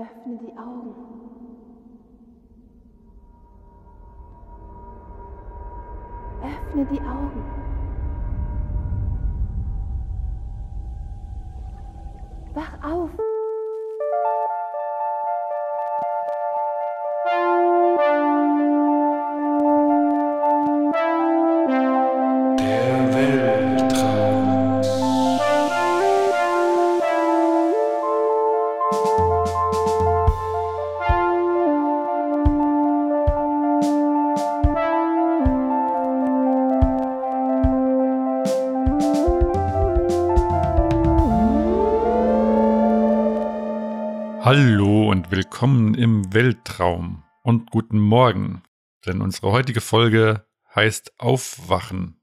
Öffne die Augen. Öffne die Augen. Wach auf. Im Weltraum und guten Morgen, denn unsere heutige Folge heißt Aufwachen.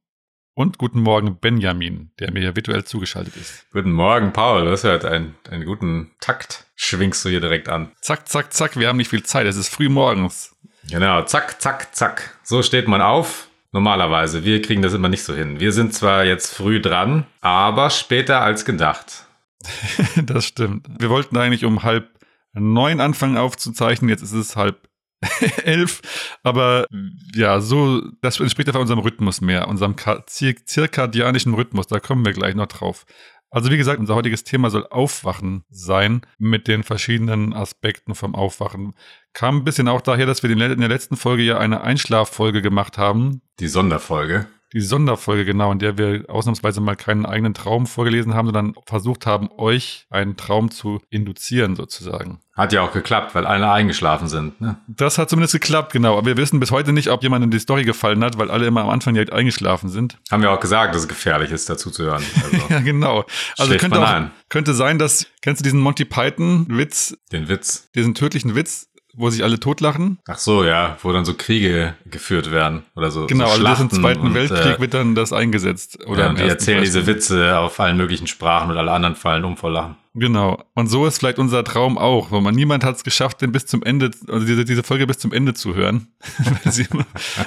Und guten Morgen Benjamin, der mir hier virtuell zugeschaltet ist. Guten Morgen, Paul. Das hört einen, einen guten Takt. Schwingst du hier direkt an. Zack, zack, zack, wir haben nicht viel Zeit, es ist früh morgens. Genau, zack, zack, zack. So steht man auf. Normalerweise. Wir kriegen das immer nicht so hin. Wir sind zwar jetzt früh dran, aber später als gedacht. das stimmt. Wir wollten eigentlich um halb neun anfangen aufzuzeichnen, jetzt ist es halb elf, aber ja, so, das entspricht einfach unserem Rhythmus mehr, unserem ka- zir zirkadianischen Rhythmus, da kommen wir gleich noch drauf. Also wie gesagt, unser heutiges Thema soll Aufwachen sein mit den verschiedenen Aspekten vom Aufwachen. Kam ein bisschen auch daher, dass wir in der letzten Folge ja eine Einschlaffolge gemacht haben, Die Sonderfolge. Die Sonderfolge, genau, in der wir ausnahmsweise mal keinen eigenen Traum vorgelesen haben, sondern versucht haben, euch einen Traum zu induzieren, sozusagen. Hat ja auch geklappt, weil alle eingeschlafen sind. Ne? Das hat zumindest geklappt, genau. Aber wir wissen bis heute nicht, ob jemandem die Story gefallen hat, weil alle immer am Anfang direkt eingeschlafen sind. Haben wir auch gesagt, dass es gefährlich ist, dazu zu hören. Also, Ja, genau. Also könnte, auch, könnte sein, dass, kennst du diesen Monty Python-Witz, den Witz. diesen tödlichen Witz, wo sich alle totlachen? Ach so, ja, wo dann so Kriege geführt werden oder so. Genau, so also das im Zweiten und, Weltkrieg äh, wird dann das eingesetzt. Oder ja, die erzählen vielleicht. diese Witze auf allen möglichen Sprachen und alle anderen fallen um vor Lachen. Genau. Und so ist vielleicht unser Traum auch, weil man niemand hat es geschafft, den bis zum Ende, also diese, diese Folge bis zum Ende zu hören, weil sie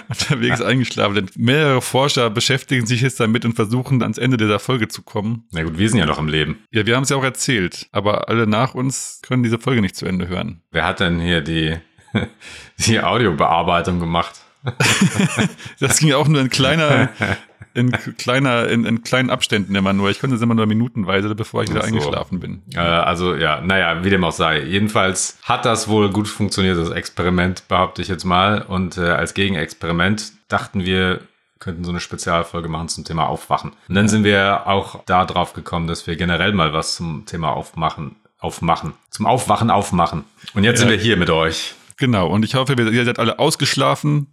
unterwegs eingeschlafen sind. Mehrere Forscher beschäftigen sich jetzt damit und versuchen ans Ende dieser Folge zu kommen. Na gut, wir sind ja noch im Leben. Ja, wir haben es ja auch erzählt, aber alle nach uns können diese Folge nicht zu Ende hören. Wer hat denn hier die, die Audiobearbeitung gemacht? Das ging auch nur in kleiner, in kleiner, in, in kleinen Abständen immer nur. Ich konnte es immer nur minutenweise, bevor ich wieder so. eingeschlafen bin. Äh, also ja, naja, wie dem auch sei. Jedenfalls hat das wohl gut funktioniert, das Experiment, behaupte ich jetzt mal. Und äh, als Gegenexperiment dachten wir, könnten so eine Spezialfolge machen zum Thema Aufwachen. Und dann sind wir auch da drauf gekommen, dass wir generell mal was zum Thema Aufmachen, aufmachen, zum Aufwachen aufmachen. Und jetzt Ja. sind wir hier mit euch. Genau. Und ich hoffe, ihr seid alle ausgeschlafen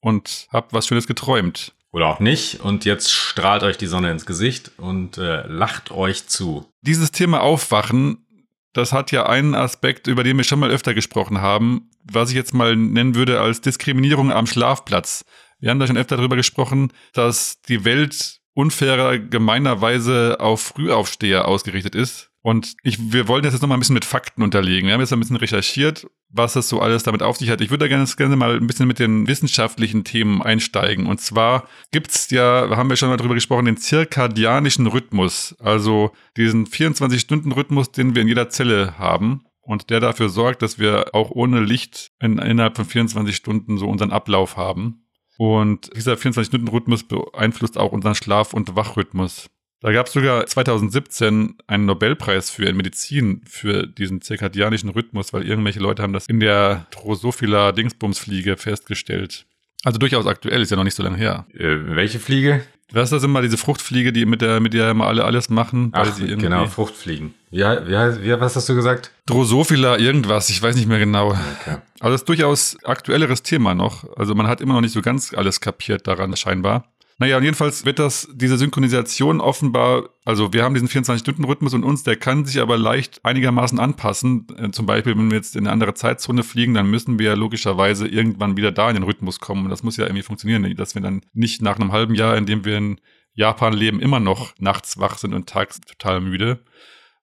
und habt was Schönes geträumt. Oder auch nicht. Und jetzt strahlt euch die Sonne ins Gesicht und äh, lacht euch zu. Dieses Thema Aufwachen, das hat ja einen Aspekt, über den wir schon mal öfter gesprochen haben, was ich jetzt mal nennen würde als Diskriminierung am Schlafplatz. Wir haben da schon öfter darüber gesprochen, dass die Welt unfairer gemeinerweise auf Frühaufsteher ausgerichtet ist. Und ich, wir wollen das jetzt nochmal ein bisschen mit Fakten unterlegen. Wir haben jetzt ein bisschen recherchiert, was das so alles damit auf sich hat. Ich würde da gerne, gerne mal ein bisschen mit den wissenschaftlichen Themen einsteigen. Und zwar gibt's ja, haben wir schon mal drüber gesprochen, den zirkadianischen Rhythmus. Also diesen 24-Stunden-Rhythmus, den wir in jeder Zelle haben. Und der dafür sorgt, dass wir auch ohne Licht in, innerhalb von 24 Stunden so unseren Ablauf haben. Und dieser 24-Stunden-Rhythmus beeinflusst auch unseren Schlaf- und Wachrhythmus. Da gab es sogar 2017 einen Nobelpreis für in Medizin für diesen zirkadianischen Rhythmus, weil irgendwelche Leute haben das in der Drosophila Dingsbumsfliege festgestellt. Also durchaus aktuell, ist ja noch nicht so lange her. Äh, welche Fliege? Was ist das immer, diese Fruchtfliege, die mit der, mit der immer alle alles machen? Ach, sie irgendwie- genau, Fruchtfliegen. Wie, hei- wie, heißt- wie, was hast du gesagt? Drosophila irgendwas, ich weiß nicht mehr genau. Okay. Also das ist durchaus aktuelleres Thema noch. Also man hat immer noch nicht so ganz alles kapiert daran scheinbar. Naja, und jedenfalls wird das, diese Synchronisation offenbar, also wir haben diesen 24-Stunden-Rhythmus und uns, der kann sich aber leicht einigermaßen anpassen. Äh, zum Beispiel, wenn wir jetzt in eine andere Zeitzone fliegen, dann müssen wir ja logischerweise irgendwann wieder da in den Rhythmus kommen. Und das muss ja irgendwie funktionieren, dass wir dann nicht nach einem halben Jahr, in dem wir in Japan leben, immer noch nachts wach sind und tags total müde.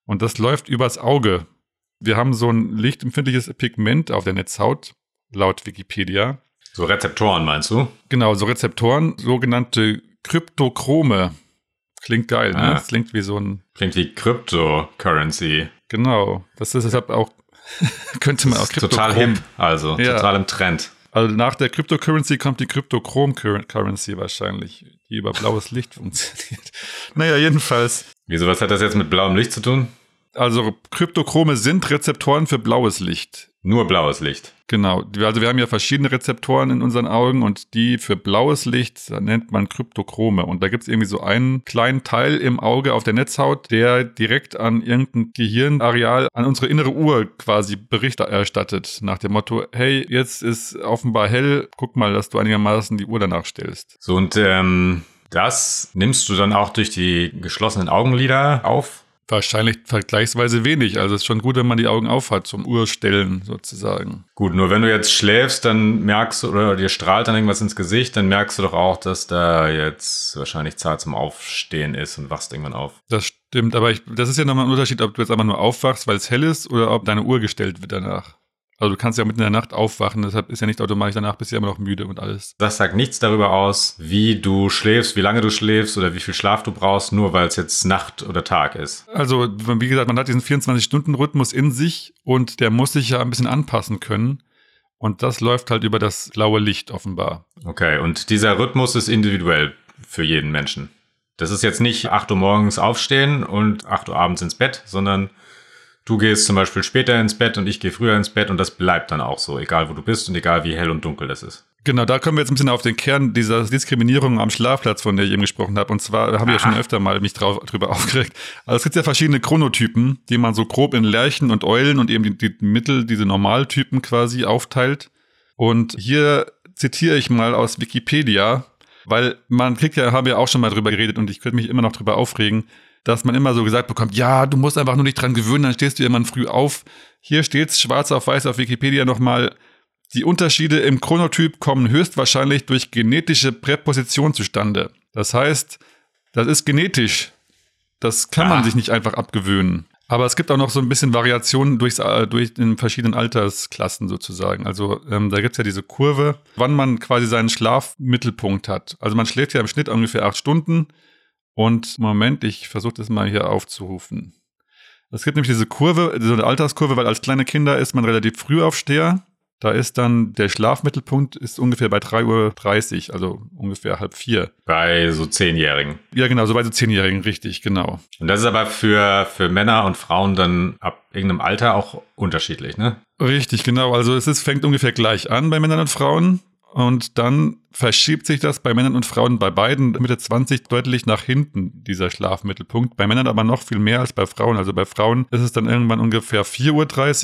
Und das läuft übers Auge. Wir haben so ein lichtempfindliches Pigment auf der Netzhaut, laut Wikipedia. So Rezeptoren meinst du? Genau, so Rezeptoren, sogenannte Kryptochrome. Klingt geil, ne? Ah. Das klingt wie so ein, Klingt wie Cryptocurrency. genau. Das ist deshalb auch, Könnte man auch ist total Kryptochrom- hip, also Ja. total im Trend. Also nach der Cryptocurrency kommt die Cryptochrom-Currency wahrscheinlich, die über blaues Licht funktioniert. Naja, jedenfalls. Wieso, was hat das jetzt mit blauem Licht zu tun? Also Kryptochrome sind Rezeptoren für blaues Licht. Nur blaues Licht. Genau. Also wir haben ja verschiedene Rezeptoren in unseren Augen und die für blaues Licht nennt man Kryptochrome. Und da gibt es irgendwie so einen kleinen Teil im Auge auf der Netzhaut, der direkt an irgendein Gehirnareal, an unsere innere Uhr quasi Bericht erstattet. Nach dem Motto, hey, jetzt ist offenbar hell, guck mal, dass du einigermaßen die Uhr danach stellst. So, und ähm, das nimmst du dann auch durch die geschlossenen Augenlider auf? Wahrscheinlich vergleichsweise wenig. Also es ist schon gut, wenn man die Augen auf hat zum Uhrstellen sozusagen. Gut, nur wenn du jetzt schläfst, dann merkst du, oder dir strahlt dann irgendwas ins Gesicht, dann merkst du doch auch, dass da jetzt wahrscheinlich Zeit zum Aufstehen ist und wachst irgendwann auf. Das stimmt, aber ich, das ist ja nochmal ein Unterschied, ob du jetzt einfach nur aufwachst, weil es hell ist, oder ob deine Uhr gestellt wird danach. Also du kannst ja mitten in der Nacht aufwachen, deshalb ist ja nicht automatisch danach bist du ja immer noch müde und alles. Das sagt nichts darüber aus, wie du schläfst, wie lange du schläfst oder wie viel Schlaf du brauchst, nur weil es jetzt Nacht oder Tag ist. Also, wie gesagt, man hat diesen 24-Stunden-Rhythmus in sich und der muss sich ja ein bisschen anpassen können. Und das läuft halt über das blaue Licht offenbar. Okay, und dieser Rhythmus ist individuell für jeden Menschen. Das ist jetzt nicht 8 Uhr morgens aufstehen und 8 Uhr abends ins Bett, sondern du gehst zum Beispiel später ins Bett und ich gehe früher ins Bett und das bleibt dann auch so, egal wo du bist und egal wie hell und dunkel das ist. Genau, da kommen wir jetzt ein bisschen auf den Kern dieser Diskriminierung am Schlafplatz, von der ich eben gesprochen habe. Und zwar habe ich ja schon öfter mal mich drauf, drüber aufgeregt. Also es gibt ja verschiedene Chronotypen, die man so grob in Lerchen und Eulen und eben die, die Mittel, diese Normaltypen quasi aufteilt. Und hier zitiere ich mal aus Wikipedia, weil man kriegt ja, haben wir auch schon mal drüber geredet und ich könnte mich immer noch drüber aufregen, dass man immer so gesagt bekommt, ja, du musst einfach nur nicht dran gewöhnen, dann stehst du irgendwann früh auf. Hier steht's schwarz auf weiß auf Wikipedia nochmal, die Unterschiede im Chronotyp kommen höchstwahrscheinlich durch genetische Präposition zustande. Das heißt, das ist genetisch. Das kann man Ah. sich nicht einfach abgewöhnen. Aber es gibt auch noch so ein bisschen Variationen durchs, äh, durch den verschiedenen Altersklassen sozusagen. Also ähm, da gibt's ja diese Kurve, wann man quasi seinen Schlafmittelpunkt hat. Also man schläft ja im Schnitt ungefähr acht Stunden. Und Moment, ich versuche das mal hier aufzurufen. Es gibt nämlich diese Kurve, so eine Alterskurve, weil als kleine Kinder ist man relativ früh aufsteher. Da ist dann der Schlafmittelpunkt ist ungefähr bei 3.30 Uhr, also ungefähr halb vier. Bei so Zehnjährigen. Ja, genau, so bei so Zehnjährigen, richtig, genau. Und das ist aber für, für Männer und Frauen dann ab irgendeinem Alter auch unterschiedlich, ne? Richtig, genau. Also es ist, fängt ungefähr gleich an bei Männern und Frauen. Und dann verschiebt sich das bei Männern und Frauen bei beiden Mitte 20 deutlich nach hinten, dieser Schlafmittelpunkt. Bei Männern aber noch viel mehr als bei Frauen. Also bei Frauen ist es dann irgendwann ungefähr 4.30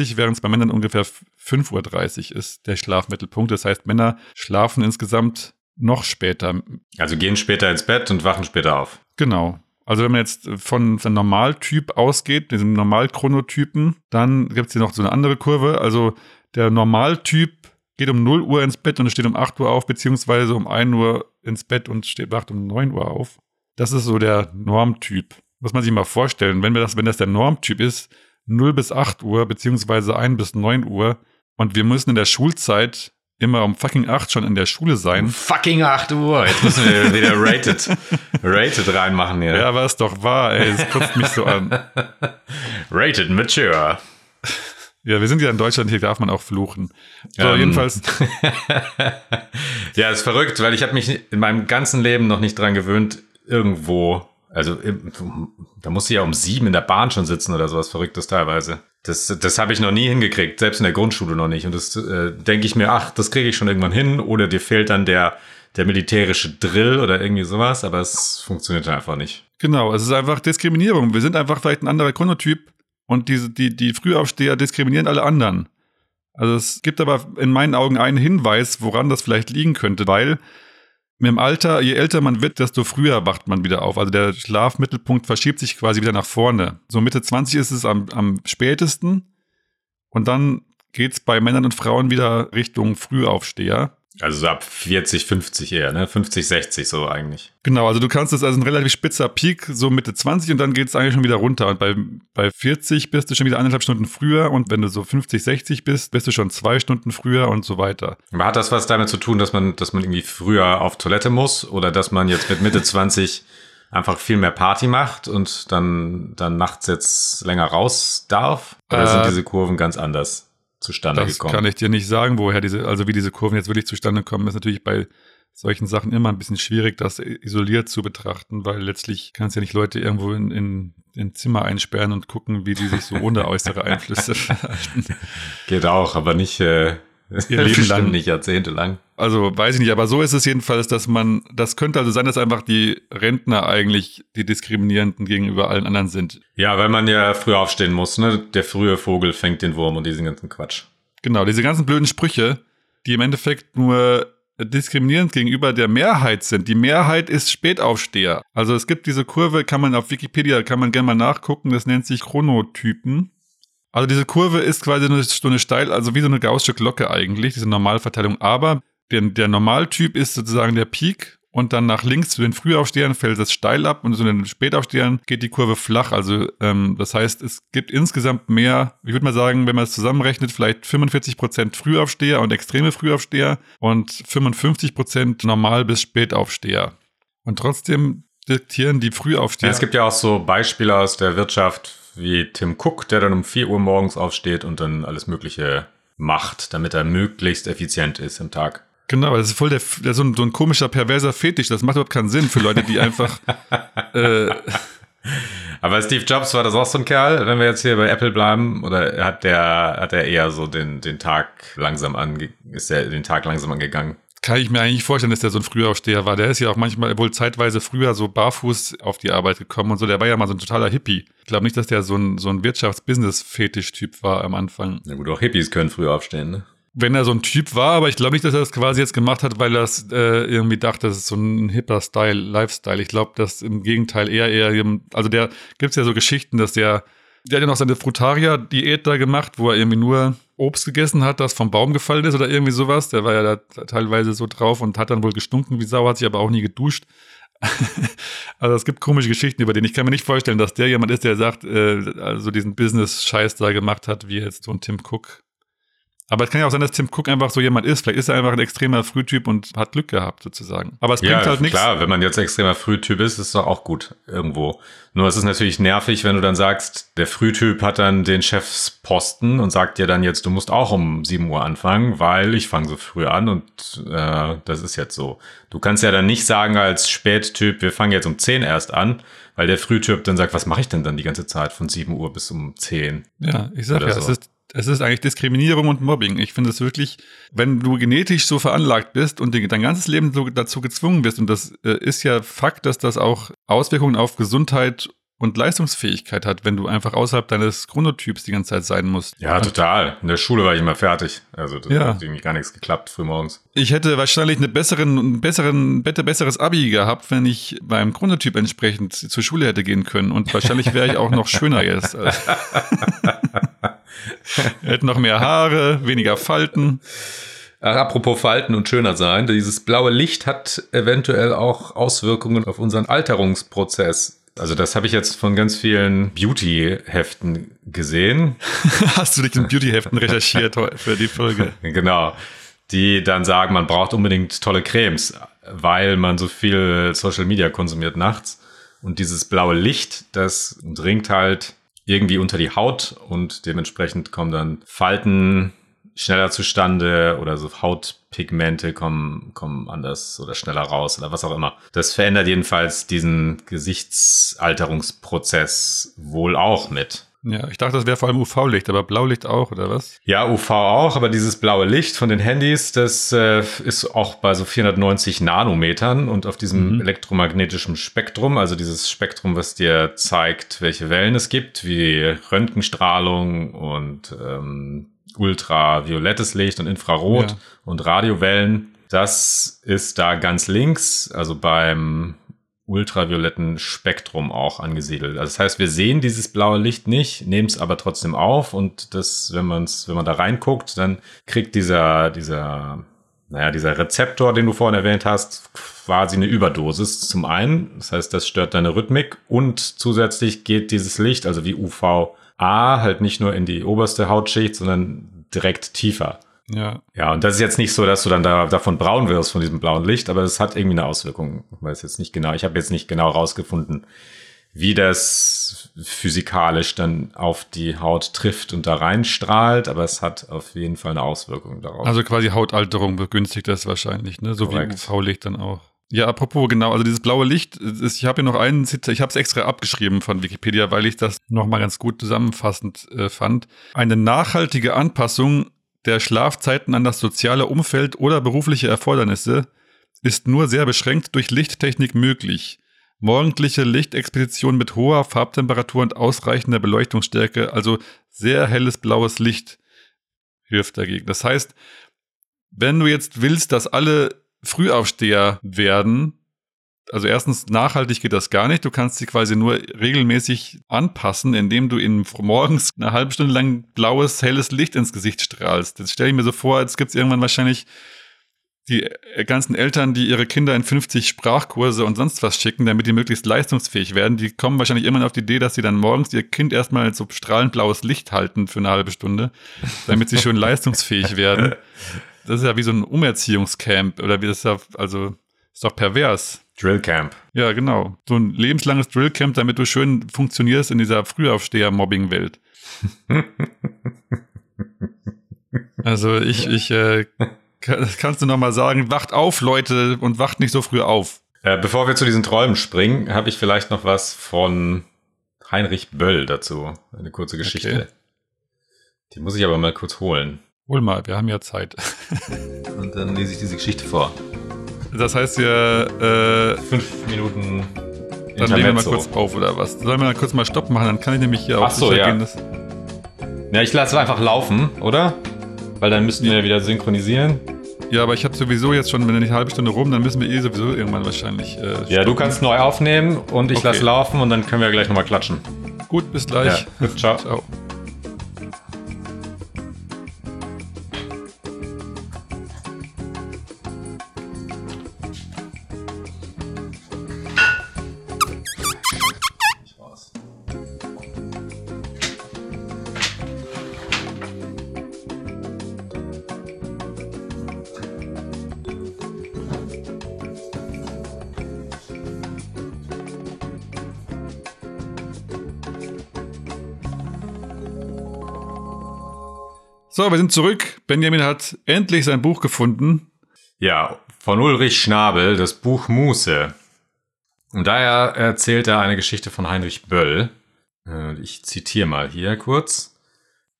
Uhr, während es bei Männern ungefähr 5.30 Uhr ist, der Schlafmittelpunkt. Das heißt, Männer schlafen insgesamt noch später. Also gehen später ins Bett und wachen später auf. Genau. Also wenn man jetzt von einem Normaltyp ausgeht, diesem Normalchronotypen, dann gibt es hier noch so eine andere Kurve. Also der Normaltyp geht um 0 Uhr ins Bett und steht um 8 Uhr auf, beziehungsweise um 1 Uhr ins Bett und steht wacht um 9 Uhr auf. Das ist so der Normtyp. Muss man sich mal vorstellen, wenn wir das, wenn das der Normtyp ist, 0 bis 8 Uhr, beziehungsweise 1 bis 9 Uhr, und wir müssen in der Schulzeit immer um fucking 8 schon in der Schule sein. Fucking 8 Uhr. Jetzt müssen wir wieder rated, rated reinmachen hier. Ja, aber ist doch wahr, ey, es kotzt mich so an. Rated mature. Ja, wir sind ja in Deutschland, hier darf man auch fluchen. So, Ähm. jedenfalls, Ja, ist verrückt, weil ich habe mich in meinem ganzen Leben noch nicht dran gewöhnt, irgendwo, also da musste ich ja um sieben in der Bahn schon sitzen oder sowas Verrücktes teilweise. Das, das habe ich noch nie hingekriegt, selbst in der Grundschule noch nicht. Und das äh, denke ich mir, ach, das kriege ich schon irgendwann hin. Oder dir fehlt dann der, der militärische Drill oder irgendwie sowas, aber es funktioniert einfach nicht. genau, es ist einfach Diskriminierung. Wir sind einfach vielleicht ein anderer Chronotyp und diese, die, die Frühaufsteher diskriminieren alle anderen. Also es gibt aber in meinen Augen einen Hinweis, woran das vielleicht liegen könnte, weil mit dem Alter, je älter man wird, desto früher wacht man wieder auf. Also der Schlafmittelpunkt verschiebt sich quasi wieder nach vorne. So Mitte 20 ist es am, am spätesten und dann geht's bei Männern und Frauen wieder Richtung Frühaufsteher. Also so ab 40, 50 eher, ne? 50, 60 so eigentlich. Genau, also du kannst das also ein relativ spitzer Peak, so Mitte 20 und dann geht es eigentlich schon wieder runter. Und bei, bei 40 bist du schon wieder eineinhalb Stunden früher und wenn du so 50, 60 bist, bist du schon zwei Stunden früher und so weiter. Aber hat das was damit zu tun, dass man, dass man irgendwie früher auf Toilette muss oder dass man jetzt mit Mitte 20 einfach viel mehr Party macht und dann, dann nachts jetzt länger raus darf? Oder äh, sind diese Kurven ganz anders zustande das gekommen? Das kann ich dir nicht sagen, woher diese, also wie diese Kurven jetzt wirklich zustande kommen, ist natürlich bei solchen Sachen immer ein bisschen schwierig, das isoliert zu betrachten, weil letztlich kannst du ja nicht Leute irgendwo in, in, in Zimmer einsperren und gucken, wie die sich so ohne äußere Einflüsse verhalten. Geht auch, aber nicht äh, ihr Leben lang, nicht jahrzehntelang. Also weiß ich nicht, aber so ist es jedenfalls, dass man, das könnte also sein, dass einfach die Rentner eigentlich die Diskriminierenden gegenüber allen anderen sind. Ja, weil man ja früh aufstehen muss, ne? Der frühe Vogel fängt den Wurm und diesen ganzen Quatsch. Genau, diese ganzen blöden Sprüche, die im Endeffekt nur diskriminierend gegenüber der Mehrheit sind. Die Mehrheit ist Spätaufsteher. Also es gibt diese Kurve, kann man auf Wikipedia, kann man gerne mal nachgucken, das nennt sich Chronotypen. Also diese Kurve ist quasi eine steil, also wie so eine gaußsche Glocke eigentlich, diese Normalverteilung. Aber der, der Normaltyp ist sozusagen der Peak und dann nach links zu den Frühaufstehern fällt es steil ab und zu den Spätaufstehern geht die Kurve flach. Also ähm, das heißt, es gibt insgesamt mehr, ich würde mal sagen, wenn man es zusammenrechnet, vielleicht 45 Prozent Frühaufsteher und extreme Frühaufsteher und 55 Prozent Normal- bis Spätaufsteher. Und trotzdem diktieren die Frühaufsteher. Ja, es gibt ja auch so Beispiele aus der Wirtschaft wie Tim Cook, der dann um 4 Uhr morgens aufsteht und dann alles Mögliche macht, damit er möglichst effizient ist im Tag. Genau, das ist voll der, der so, ein, so ein komischer, perverser Fetisch. Das macht überhaupt keinen Sinn für Leute, die einfach. äh, aber Steve Jobs war das auch so ein Kerl, wenn wir jetzt hier bei Apple bleiben, oder hat der, hat er eher so den, den Tag langsam ange, ist er den Tag langsam angegangen? Kann ich mir eigentlich vorstellen, dass der so ein Frühaufsteher war. Der ist ja auch manchmal wohl zeitweise früher so barfuß auf die Arbeit gekommen und so. Der war ja mal so ein totaler Hippie. Ich glaube nicht, dass der so ein, so ein Wirtschafts-Business-Fetisch-Typ war am Anfang. Na gut, auch Hippies können früh aufstehen, ne? wenn er so ein Typ war, aber ich glaube nicht, dass er das quasi jetzt gemacht hat, weil er es äh, irgendwie dachte, das ist so ein hipper Style, Lifestyle. Ich glaube, dass im Gegenteil eher eher, also der gibt's ja so Geschichten, dass der, der hat ja noch seine Frutaria-Diät da gemacht, wo er irgendwie nur Obst gegessen hat, das vom Baum gefallen ist oder irgendwie sowas. Der war ja da teilweise so drauf und hat dann wohl gestunken wie Sau, hat sich aber auch nie geduscht. also es gibt komische Geschichten über den. Ich kann mir nicht vorstellen, dass der jemand ist, der sagt, äh, also diesen Business-Scheiß da gemacht hat, wie jetzt so ein Tim Cook. Aber es kann ja auch sein, dass Tim Cook einfach so jemand ist. Vielleicht ist er einfach ein extremer Frühtyp und hat Glück gehabt, sozusagen. Aber es bringt ja, halt nichts. Klar, wenn man jetzt extremer Frühtyp ist, ist es doch auch gut irgendwo. Nur es ist natürlich nervig, wenn du dann sagst, der Frühtyp hat dann den Chefsposten und sagt dir dann jetzt, du musst auch um 7 Uhr anfangen, weil ich fange so früh an und äh, das ist jetzt so. Du kannst ja dann nicht sagen als Spättyp, wir fangen jetzt um 10 erst an, weil der Frühtyp dann sagt, was mache ich denn dann die ganze Zeit von 7 Uhr bis um 10? Ja, ich sag ja, so. es ist es ist eigentlich Diskriminierung und Mobbing. Ich finde es wirklich, wenn du genetisch so veranlagt bist und dein ganzes Leben so dazu gezwungen bist, und das äh, ist ja Fakt, dass das auch Auswirkungen auf Gesundheit und Leistungsfähigkeit hat, wenn du einfach außerhalb deines Chronotyps die ganze Zeit sein musst. Ja, total. In der Schule war ich immer fertig. Also das ja. hat irgendwie gar nichts geklappt frühmorgens. Ich hätte wahrscheinlich eine besseren, ein besseren, besseres Abi gehabt, wenn ich beim Chronotyp entsprechend zur Schule hätte gehen können. Und wahrscheinlich wäre ich auch noch schöner jetzt. hätte noch mehr Haare, weniger Falten. Ach, apropos Falten und schöner sein, dieses blaue Licht hat eventuell auch Auswirkungen auf unseren Alterungsprozess. Also das habe ich jetzt von ganz vielen Beauty-Heften gesehen. Hast du dich in Beauty-Heften recherchiert für die Folge? Genau. Die dann sagen, man braucht unbedingt tolle Cremes, weil man so viel Social Media konsumiert nachts. Und dieses blaue Licht, das dringt halt irgendwie unter die Haut und dementsprechend kommen dann Falten schneller zustande oder so Hautpigmente kommen, kommen anders oder schneller raus oder was auch immer. Das verändert jedenfalls diesen Gesichtsalterungsprozess wohl auch mit. Ja, ich dachte, das wäre vor allem UV-Licht, aber Blaulicht auch, oder was? Ja, UV auch, aber dieses blaue Licht von den Handys, das äh, ist auch bei so 490 Nanometern und auf diesem mhm. elektromagnetischen Spektrum, also dieses Spektrum, was dir zeigt, welche Wellen es gibt, wie Röntgenstrahlung und ähm, ultraviolettes Licht und Infrarot ja. und Radiowellen. Das ist da ganz links, also beim ultravioletten Spektrum auch angesiedelt. Also das heißt, wir sehen dieses blaue Licht nicht, nehmen es aber trotzdem auf und das, wenn man wenn man da reinguckt, dann kriegt dieser, dieser, naja, dieser Rezeptor, den du vorhin erwähnt hast, quasi eine Überdosis zum einen. Das heißt, das stört deine Rhythmik und zusätzlich geht dieses Licht, also wie UVA, halt nicht nur in die oberste Hautschicht, sondern direkt tiefer. Ja. Ja, und das ist jetzt nicht so, dass du dann da, davon braun wirst von diesem blauen Licht, aber es hat irgendwie eine Auswirkung. Ich weiß jetzt nicht genau, ich habe jetzt nicht genau rausgefunden, wie das physikalisch dann auf die Haut trifft und da reinstrahlt, aber es hat auf jeden Fall eine Auswirkung darauf. Also quasi Hautalterung begünstigt das wahrscheinlich, ne? So Korrekt. wie UV-Licht dann auch. Ja, apropos, genau, also dieses blaue Licht, ist, ich habe hier noch einen ich habe es extra abgeschrieben von Wikipedia, weil ich das nochmal ganz gut zusammenfassend äh, fand. Eine nachhaltige Anpassung der Schlafzeiten an das soziale Umfeld oder berufliche Erfordernisse ist nur sehr beschränkt durch Lichttechnik möglich. Morgendliche Lichtexposition mit hoher Farbtemperatur und ausreichender Beleuchtungsstärke, also sehr helles blaues Licht, hilft dagegen. Das heißt, wenn du jetzt willst, dass alle Frühaufsteher werden, also erstens nachhaltig geht das gar nicht. Du kannst sie quasi nur regelmäßig anpassen, indem du ihnen morgens eine halbe Stunde lang blaues, helles Licht ins Gesicht strahlst. Das stelle ich mir so vor, als gibt es irgendwann wahrscheinlich die ganzen Eltern, die ihre Kinder in 50 Sprachkurse und sonst was schicken, damit die möglichst leistungsfähig werden, die kommen wahrscheinlich immer auf die Idee, dass sie dann morgens ihr Kind erstmal so strahlend blaues Licht halten für eine halbe Stunde, damit sie schön leistungsfähig werden. Das ist ja wie so ein Umerziehungscamp oder wie das ist ja, also ist doch pervers. Drillcamp. Ja, genau. So ein lebenslanges Drillcamp, damit du schön funktionierst in dieser Frühaufsteher-Mobbing-Welt. also ich, ich, äh, das kannst du nochmal sagen, wacht auf, Leute, und wacht nicht so früh auf. Äh, bevor wir zu diesen Träumen springen, habe ich vielleicht noch was von Heinrich Böll dazu. Eine kurze Geschichte. Okay. Die muss ich aber mal kurz holen. Hol mal, wir haben ja Zeit. Und dann lese ich diese Geschichte vor. Das heißt, wir, äh, Fünf Minuten. dann nehmen wir mal Intermezzo. kurz auf, oder was? Sollen wir dann kurz mal Stopp machen? Dann kann ich nämlich hier auf so, sicher ja. gehen. Dass, Ja, ich lasse einfach laufen, oder? Weil dann müssten wir wieder synchronisieren. ja, aber ich habe sowieso jetzt schon, wenn eine halbe Stunde rum, dann müssen wir eh sowieso irgendwann wahrscheinlich. Äh, Ja, du kannst neu aufnehmen und ich Okay. lasse laufen und dann können wir gleich nochmal klatschen. Gut, bis gleich. Ja, ciao. Ciao. So, wir sind zurück. Benjamin hat endlich sein Buch gefunden. Ja, von Ulrich Schnabel, das Buch Muße. Und daher erzählt er eine Geschichte von Heinrich Böll. Äh, Ich zitiere mal hier kurz.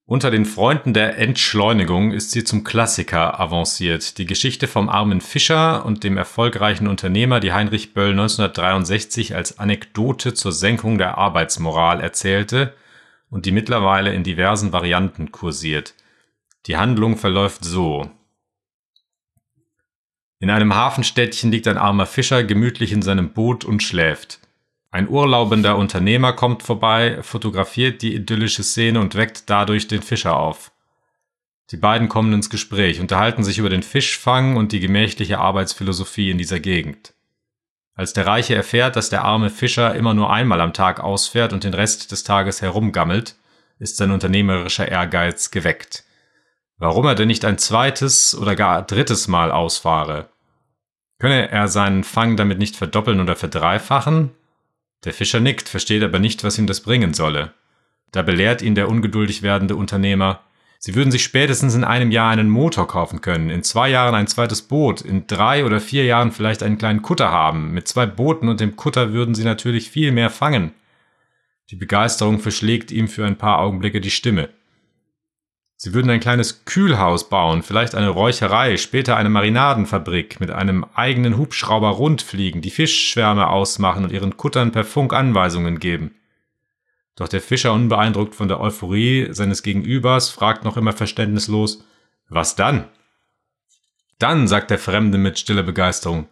Unter den Freunden der Entschleunigung ist sie zum Klassiker avanciert. Die Geschichte vom armen Fischer und dem erfolgreichen Unternehmer, die Heinrich Böll 1963 als Anekdote zur Senkung der Arbeitsmoral erzählte und die mittlerweile in diversen Varianten kursiert. Die Handlung verläuft so. In einem Hafenstädtchen liegt ein armer Fischer gemütlich in seinem Boot und schläft. Ein urlaubender Unternehmer kommt vorbei, fotografiert die idyllische Szene und weckt dadurch den Fischer auf. Die beiden kommen ins Gespräch, unterhalten sich über den Fischfang und die gemächliche Arbeitsphilosophie in dieser Gegend. Als der Reiche erfährt, dass der arme Fischer immer nur einmal am Tag ausfährt und den Rest des Tages herumgammelt, ist sein unternehmerischer Ehrgeiz geweckt. Warum er denn nicht ein zweites oder gar drittes Mal ausfahre? Könne er seinen Fang damit nicht verdoppeln oder verdreifachen? Der Fischer nickt, versteht aber nicht, was ihm das bringen solle. Da belehrt ihn der ungeduldig werdende Unternehmer, Sie würden sich spätestens in einem Jahr einen Motor kaufen können, in zwei Jahren ein zweites Boot, in drei oder vier Jahren vielleicht einen kleinen Kutter haben. Mit zwei Booten und dem Kutter würden Sie natürlich viel mehr fangen. Die Begeisterung verschlägt ihm für ein paar Augenblicke die Stimme. Sie würden ein kleines Kühlhaus bauen, vielleicht eine Räucherei, später eine Marinadenfabrik, mit einem eigenen Hubschrauber rundfliegen, die Fischschwärme ausmachen und ihren Kuttern per Funk Anweisungen geben. Doch der Fischer, unbeeindruckt von der Euphorie seines Gegenübers, fragt noch immer verständnislos, was dann? Dann, sagt der Fremde mit stiller Begeisterung,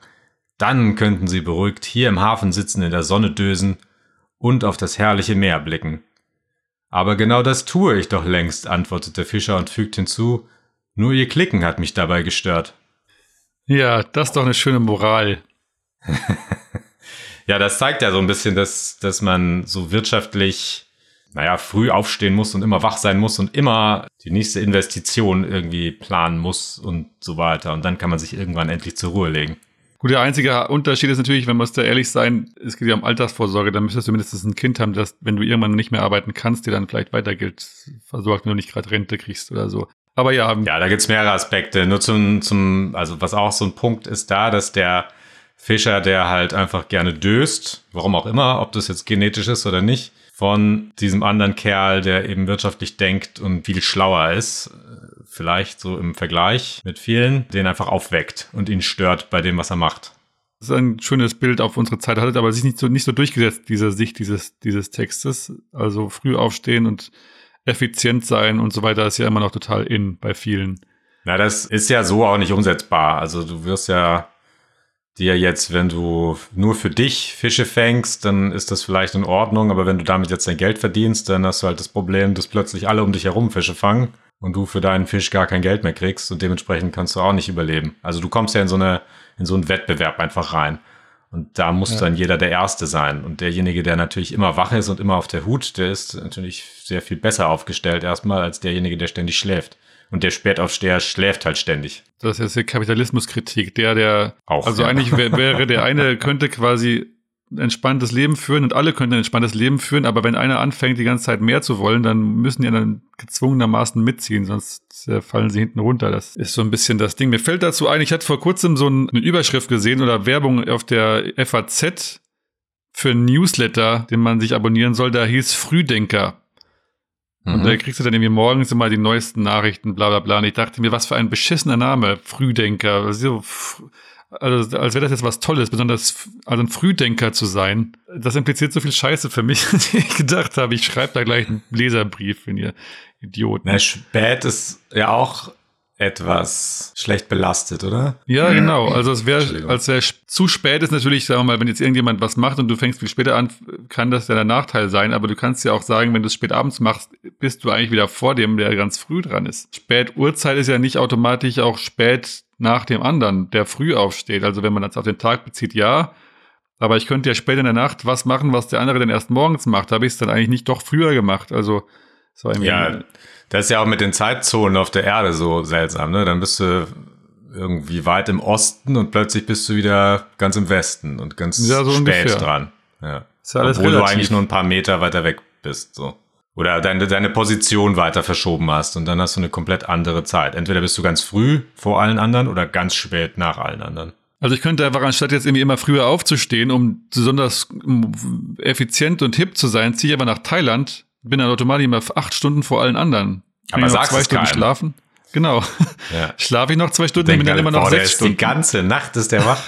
dann könnten Sie beruhigt hier im Hafen sitzen, in der Sonne dösen und auf das herrliche Meer blicken. Aber genau das tue ich doch längst, antwortet der Fischer und fügt hinzu, nur Ihr Klicken hat mich dabei gestört. Ja, das ist doch eine schöne Moral. Ja, das zeigt ja so ein bisschen, dass, dass man so wirtschaftlich naja, früh aufstehen muss und immer wach sein muss und immer die nächste Investition irgendwie planen muss und so weiter. Und dann kann man sich irgendwann endlich zur Ruhe legen. Gut, der einzige Unterschied ist natürlich, wenn wir da ehrlich sein, es geht ja um Altersvorsorge, dann müsstest du mindestens ein Kind haben, das, wenn du irgendwann nicht mehr arbeiten kannst, dir dann vielleicht weitergilt, versorgt, wenn du nicht gerade Rente kriegst oder so. Aber ja. Ja, da gibt's mehrere Aspekte. Nur zum, zum, also was auch so ein Punkt ist da, dass der Fischer, der halt einfach gerne döst, warum auch immer, ob das jetzt genetisch ist oder nicht, von diesem anderen Kerl, der eben wirtschaftlich denkt und viel schlauer ist, vielleicht so im Vergleich mit vielen, den einfach aufweckt und ihn stört bei dem, was er macht. Das ist ein schönes Bild auf unsere Zeit, hat aber sich nicht so, nicht so durchgesetzt, diese Sicht dieses, dieses Textes. Also früh aufstehen und effizient sein und so weiter ist ja immer noch total in bei vielen. Na, das ist ja so auch nicht umsetzbar. Also du wirst ja dir jetzt, wenn du nur für dich Fische fängst, dann ist das vielleicht in Ordnung, aber wenn du damit jetzt dein Geld verdienst, dann hast du halt das Problem, dass plötzlich alle um dich herum Fische fangen und du für deinen Fisch gar kein Geld mehr kriegst und dementsprechend kannst du auch nicht überleben. Also du kommst ja in so eine in so einen Wettbewerb einfach rein. Und da muss ja. dann jeder der Erste sein. Und derjenige, der natürlich immer wach ist und immer auf der Hut, der ist natürlich sehr viel besser aufgestellt erstmal als derjenige, der ständig schläft. Und der Spätaufsteher schläft halt ständig. Das ist die Kapitalismuskritik. Der, der, auch, also ja. eigentlich wär, wäre der eine, könnte quasi entspanntes Leben führen und alle könnten ein entspanntes Leben führen, aber wenn einer anfängt, die ganze Zeit mehr zu wollen, dann müssen die dann gezwungenermaßen mitziehen, sonst äh, fallen sie hinten runter. Das ist so ein bisschen das Ding. Mir fällt dazu ein, ich hatte vor kurzem so eine Überschrift gesehen oder Werbung auf der FAZ für ein Newsletter, den man sich abonnieren soll, da hieß Frühdenker. Mhm. Und da kriegst du dann irgendwie morgens immer die neuesten Nachrichten, bla bla bla. Und ich dachte mir, was für ein beschissener Name, Frühdenker. Also, also als wäre das jetzt was Tolles, besonders also ein Frühdenker zu sein. Das impliziert so viel Scheiße für mich, dass ich gedacht habe, ich schreibe da gleich einen Leserbrief, wenn ihr Idioten. Na, spät ist ja auch etwas schlecht belastet, oder? Ja, genau. Also es wäre, als wäre zu spät ist natürlich, sagen wir mal, wenn jetzt irgendjemand was macht und du fängst viel später an, kann das ja der Nachteil sein. Aber du kannst ja auch sagen, wenn du es spät abends machst, bist du eigentlich wieder vor dem, der ganz früh dran ist. Spät Uhrzeit ist ja nicht automatisch auch spät nach dem anderen, der früh aufsteht. Also wenn man das auf den Tag bezieht, ja. Aber ich könnte ja später in der Nacht was machen, was der andere dann erst morgens macht. Habe ich es dann eigentlich nicht doch früher gemacht. Also so ja, das ist ja auch mit den Zeitzonen auf der Erde so seltsam. Ne? Dann bist du irgendwie weit im Osten und plötzlich bist du wieder ganz im Westen und ganz ja, so spät ungefähr. dran. Ja. Ist ja alles Obwohl relativ. du eigentlich nur ein paar Meter weiter weg bist. So. Oder deine, deine Position weiter verschoben hast und dann hast du eine komplett andere Zeit. Entweder bist du ganz früh vor allen anderen oder ganz spät nach allen anderen. Also ich könnte einfach anstatt jetzt irgendwie immer früher aufzustehen, um besonders effizient und hip zu sein, ziehe ich aber nach Thailand, bin dann automatisch immer acht Stunden vor allen anderen. Aber sagst zwei Stunden keinem. schlafen. Genau. Ja. Schlafe ich noch zwei Stunden, bin dann immer noch boah, sechs Stunden. Die ganze Nacht ist der wach.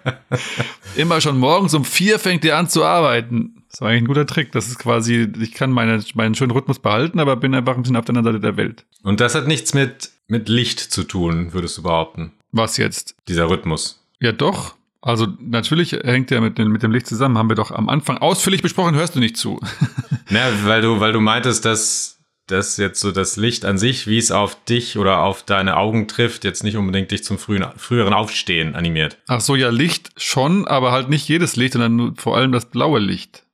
immer schon morgens um vier fängt er an zu arbeiten. Das war eigentlich ein guter Trick. Das ist quasi, ich kann meine, meinen schönen Rhythmus behalten, aber bin einfach ein bisschen auf der anderen Seite der Welt. Und das hat nichts mit, mit Licht zu tun, würdest du behaupten. Was jetzt? Dieser Rhythmus. Ja, doch. Also natürlich hängt der mit, mit dem Licht zusammen, haben wir doch am Anfang ausführlich besprochen, hörst du nicht zu. Na, weil du, weil du meintest, dass das jetzt so das Licht an sich, wie es auf dich oder auf deine Augen trifft, jetzt nicht unbedingt dich zum frühen, früheren Aufstehen animiert. Ach so, ja, Licht schon, aber halt nicht jedes Licht, sondern vor allem das blaue Licht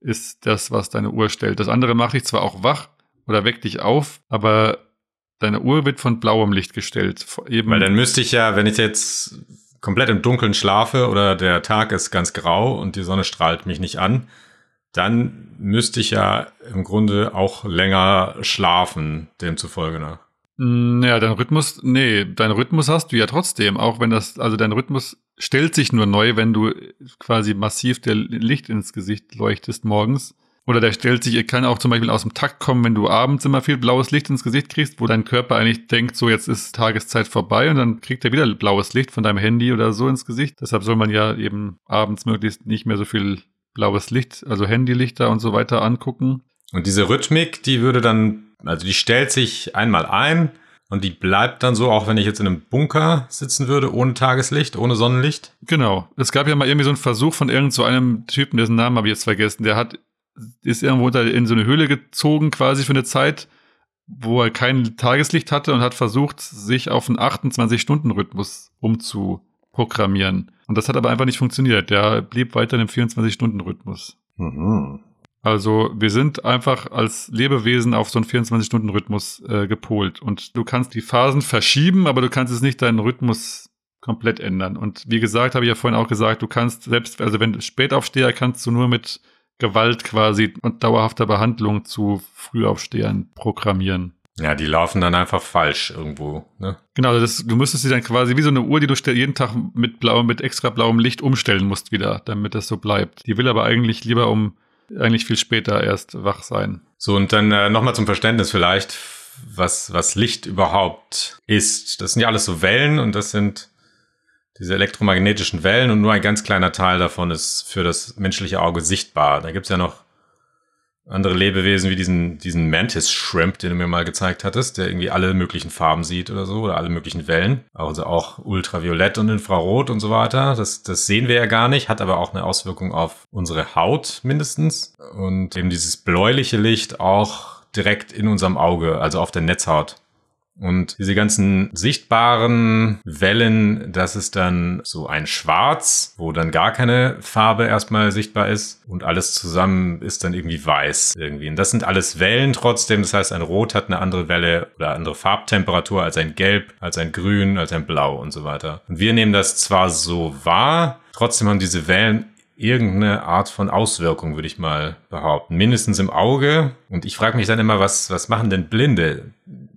ist das, was deine Uhr stellt. Das andere macht dich zwar auch wach oder weckt dich auf, aber deine Uhr wird von blauem Licht gestellt. Eben Weil dann müsste ich ja, wenn ich jetzt komplett im Dunkeln schlafe oder der Tag ist ganz grau und die Sonne strahlt mich nicht an, dann müsste ich ja im Grunde auch länger schlafen, demzufolge nach. Naja, dein Rhythmus, nee, dein Rhythmus hast du ja trotzdem, auch wenn das, also dein Rhythmus stellt sich nur neu, wenn du quasi massiv der Licht ins Gesicht leuchtest morgens. Oder der stellt sich, kann auch zum Beispiel aus dem Takt kommen, wenn du abends immer viel blaues Licht ins Gesicht kriegst, wo dein Körper eigentlich denkt, so jetzt ist Tageszeit vorbei und dann kriegt er wieder blaues Licht von deinem Handy oder so ins Gesicht. Deshalb soll man ja eben abends möglichst nicht mehr so viel blaues Licht, also Handylichter und so weiter angucken. Und diese Rhythmik, die würde dann, also die stellt sich einmal ein und die bleibt dann so, auch wenn ich jetzt in einem Bunker sitzen würde, ohne Tageslicht, ohne Sonnenlicht? Genau. Es gab ja mal irgendwie so einen Versuch von irgend so einem Typen, dessen Namen habe ich jetzt vergessen, der hat ist irgendwo in so eine Höhle gezogen quasi für eine Zeit, wo er kein Tageslicht hatte und hat versucht, sich auf einen 28-Stunden-Rhythmus umzuprogrammieren. Und das hat aber einfach nicht funktioniert. Der blieb weiter im 24-Stunden-Rhythmus. Mhm. Also wir sind einfach als Lebewesen auf so einen 24-Stunden-Rhythmus äh, gepolt. Und du kannst die Phasen verschieben, aber du kannst es nicht deinen Rhythmus komplett ändern. Und wie gesagt, habe ich ja vorhin auch gesagt, du kannst selbst, also wenn du Spätaufsteher, kannst du nur mit Gewalt quasi und dauerhafter Behandlung zu Frühaufstehern programmieren. Ja, die laufen dann einfach falsch irgendwo. Ne? Genau, also das, du müsstest sie dann quasi wie so eine Uhr, die du jeden Tag mit blauem, mit extra blauem Licht umstellen musst wieder, damit das so bleibt. Die will aber eigentlich lieber um eigentlich viel später erst wach sein. So, und dann äh, nochmal zum Verständnis vielleicht, was, was Licht überhaupt ist. Das sind ja alles so Wellen und das sind diese elektromagnetischen Wellen und nur ein ganz kleiner Teil davon ist für das menschliche Auge sichtbar. Da gibt's ja noch andere Lebewesen wie diesen, diesen Mantis-Shrimp, den du mir mal gezeigt hattest, der irgendwie alle möglichen Farben sieht oder so, oder alle möglichen Wellen. Also auch Ultraviolett und Infrarot und so weiter. Das, das sehen wir ja gar nicht, hat aber auch eine Auswirkung auf unsere Haut mindestens. Und eben dieses bläuliche Licht auch direkt in unserem Auge, also auf der Netzhaut. Und diese ganzen sichtbaren Wellen, das ist dann so ein Schwarz, wo dann gar keine Farbe erstmal sichtbar ist und alles zusammen ist dann irgendwie weiß irgendwie. Und das sind alles Wellen trotzdem. Das heißt, ein Rot hat eine andere Welle oder andere Farbtemperatur als ein Gelb, als ein Grün, als ein Blau und so weiter. Und wir nehmen das zwar so wahr, trotzdem haben diese Wellen irgendeine Art von Auswirkung, würde ich mal behaupten. Mindestens im Auge. Und ich frage mich dann immer, was, was machen denn Blinde?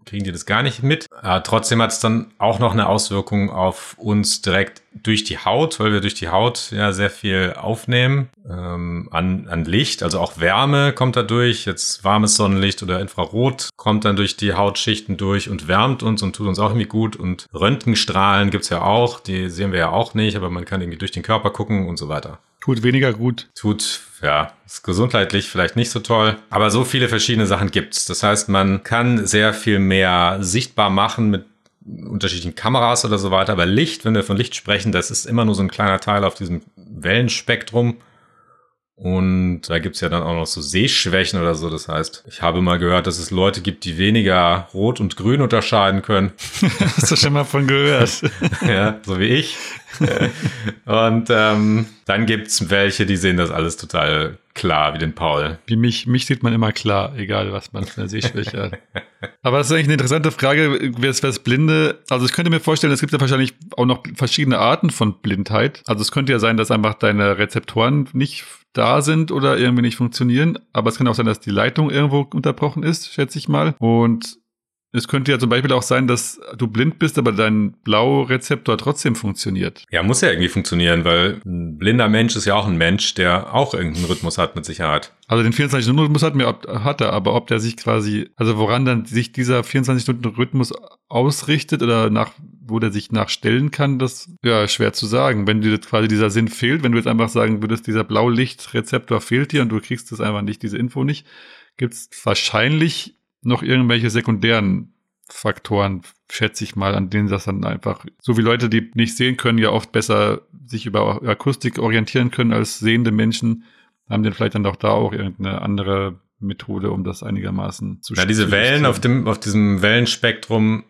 Kriegen die das gar nicht mit. Äh, trotzdem hat es dann auch noch eine Auswirkung auf uns direkt durch die Haut, weil wir durch die Haut ja sehr viel aufnehmen ähm, an, an Licht. Also auch Wärme kommt da durch. Jetzt warmes Sonnenlicht oder Infrarot kommt dann durch die Hautschichten durch und wärmt uns und tut uns auch irgendwie gut. Und Röntgenstrahlen gibt's ja auch, die sehen wir ja auch nicht, aber man kann irgendwie durch den Körper gucken und so weiter. Tut weniger gut. Tut, ja, ist gesundheitlich vielleicht nicht so toll. Aber so viele verschiedene Sachen gibt's. Das heißt, man kann sehr viel mehr sichtbar machen mit unterschiedlichen Kameras oder so weiter. Aber Licht, wenn wir von Licht sprechen, das ist immer nur so ein kleiner Teil auf diesem Wellenspektrum. Und da gibt's ja dann auch noch so Sehschwächen oder so. Das heißt, ich habe mal gehört, dass es Leute gibt, die weniger Rot und Grün unterscheiden können. Hast du schon mal von gehört? ja, so wie ich. und ähm, dann gibt's welche, die sehen das alles total klar, wie den Paul. Wie mich, mich sieht man immer klar, egal was man für eine Sehschwäche hat. Aber das ist eigentlich eine interessante Frage, wer ist, wer ist Blinde? Also ich könnte mir vorstellen, es gibt ja wahrscheinlich auch noch verschiedene Arten von Blindheit. Also es könnte ja sein, dass einfach deine Rezeptoren nicht da sind oder irgendwie nicht funktionieren. Aber es kann auch sein, dass die Leitung irgendwo unterbrochen ist, schätze ich mal. Und es könnte ja zum Beispiel auch sein, dass du blind bist, aber dein Blaurezeptor trotzdem funktioniert. Ja, muss ja irgendwie funktionieren, weil ein blinder Mensch ist ja auch ein Mensch, der auch irgendeinen Rhythmus hat mit Sicherheit. Also den 24-Stunden-Rhythmus hat, mir, hat er, aber ob der sich quasi, also woran dann sich dieser 24-Stunden-Rhythmus ausrichtet oder nach, wo der sich nachstellen kann, das ja schwer zu sagen. Wenn dir quasi dieser Sinn fehlt, wenn du jetzt einfach sagen würdest, dieser Blaulichtrezeptor fehlt dir und du kriegst das einfach nicht, diese Info nicht, gibt es wahrscheinlich noch irgendwelche sekundären Faktoren, schätze ich mal, an denen das dann einfach, so wie Leute, die nicht sehen können, ja oft besser sich über Akustik orientieren können als sehende Menschen, haben dann vielleicht dann auch da auch irgendeine andere Methode, um das einigermaßen zu Ja, diese Wellen auf dem, auf diesem Wellenspektrum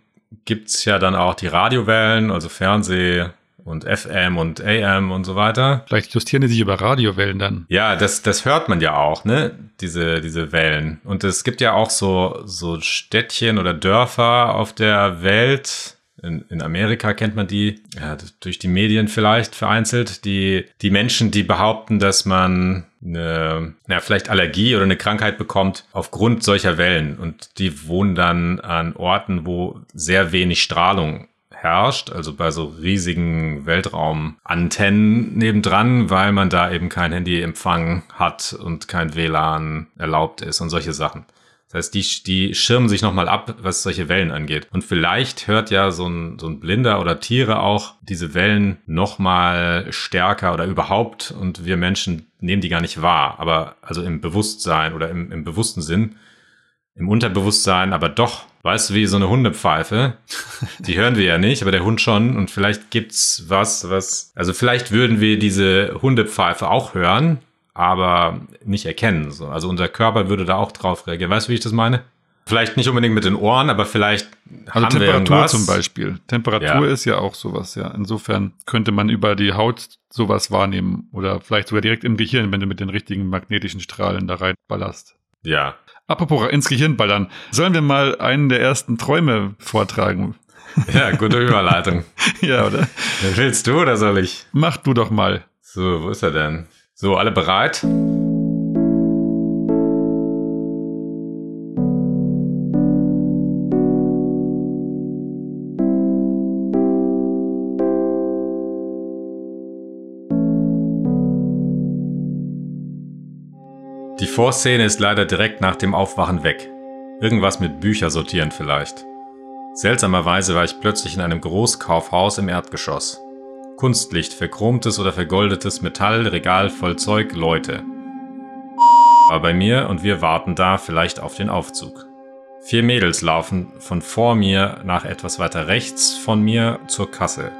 gibt's ja dann auch die Radiowellen, also Fernseh, und FM und AM und so weiter. Vielleicht justieren die sich über Radiowellen dann. Ja, das, das hört man ja auch, ne? Diese, diese Wellen. Und es gibt ja auch so, so Städtchen oder Dörfer auf der Welt. In, in Amerika kennt man die, ja, durch die Medien vielleicht vereinzelt, die, die Menschen, die behaupten, dass man eine, ja, vielleicht Allergie oder eine Krankheit bekommt aufgrund solcher Wellen. Und die wohnen dann an Orten, wo sehr wenig Strahlung herrscht, also bei so riesigen Weltraumantennen nebendran, weil man da eben kein Handyempfang hat und kein WLAN erlaubt ist und solche Sachen. Das heißt, die, die schirmen sich nochmal ab, was solche Wellen angeht. Und vielleicht hört ja so ein, so ein Blinder oder Tiere auch diese Wellen nochmal stärker oder überhaupt und wir Menschen nehmen die gar nicht wahr. Aber also im Bewusstsein oder im, im bewussten Sinn im Unterbewusstsein, aber doch, weißt du, wie so eine Hundepfeife. Die hören wir ja nicht, aber der Hund schon. Und vielleicht gibt's was, was, also vielleicht würden wir diese Hundepfeife auch hören, aber nicht erkennen. So. Also unser Körper würde da auch drauf reagieren. Weißt du, wie ich das meine? Vielleicht nicht unbedingt mit den Ohren, aber vielleicht Also haben wir Temperatur irgendwas. zum Beispiel. Temperatur Ja. ist ja auch sowas, ja. Insofern könnte man über die Haut sowas wahrnehmen oder vielleicht sogar direkt im Gehirn, wenn du mit den richtigen magnetischen Strahlen da reinballerst. Ja. Apropos ins Gehirn ballern. Sollen wir mal einen der ersten Träume vortragen? Ja, gute Überleitung. ja, oder? Willst du oder soll ich? Mach du doch mal. So, wo ist er denn? So, alle bereit? Vorszene ist leider direkt nach dem Aufwachen weg. Irgendwas mit Bücher sortieren vielleicht. Seltsamerweise war ich plötzlich in einem Großkaufhaus im Erdgeschoss. Kunstlicht, verchromtes oder vergoldetes Metall, Regal voll Zeug, Leute. War bei mir und wir warten da vielleicht auf den Aufzug. Vier Mädels laufen von vor mir nach etwas weiter rechts von mir zur Kasse.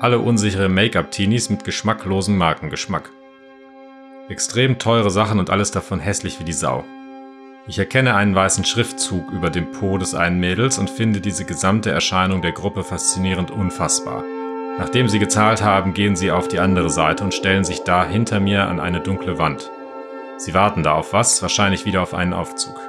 Alle unsichere Make-up-Teenies mit geschmacklosem Markengeschmack. Extrem teure Sachen und alles davon hässlich wie die Sau. Ich erkenne einen weißen Schriftzug über dem Po des einen Mädels und finde diese gesamte Erscheinung der Gruppe faszinierend unfassbar. Nachdem sie gezahlt haben, gehen sie auf die andere Seite und stellen sich da hinter mir an eine dunkle Wand. Sie warten da auf was, wahrscheinlich wieder auf einen Aufzug.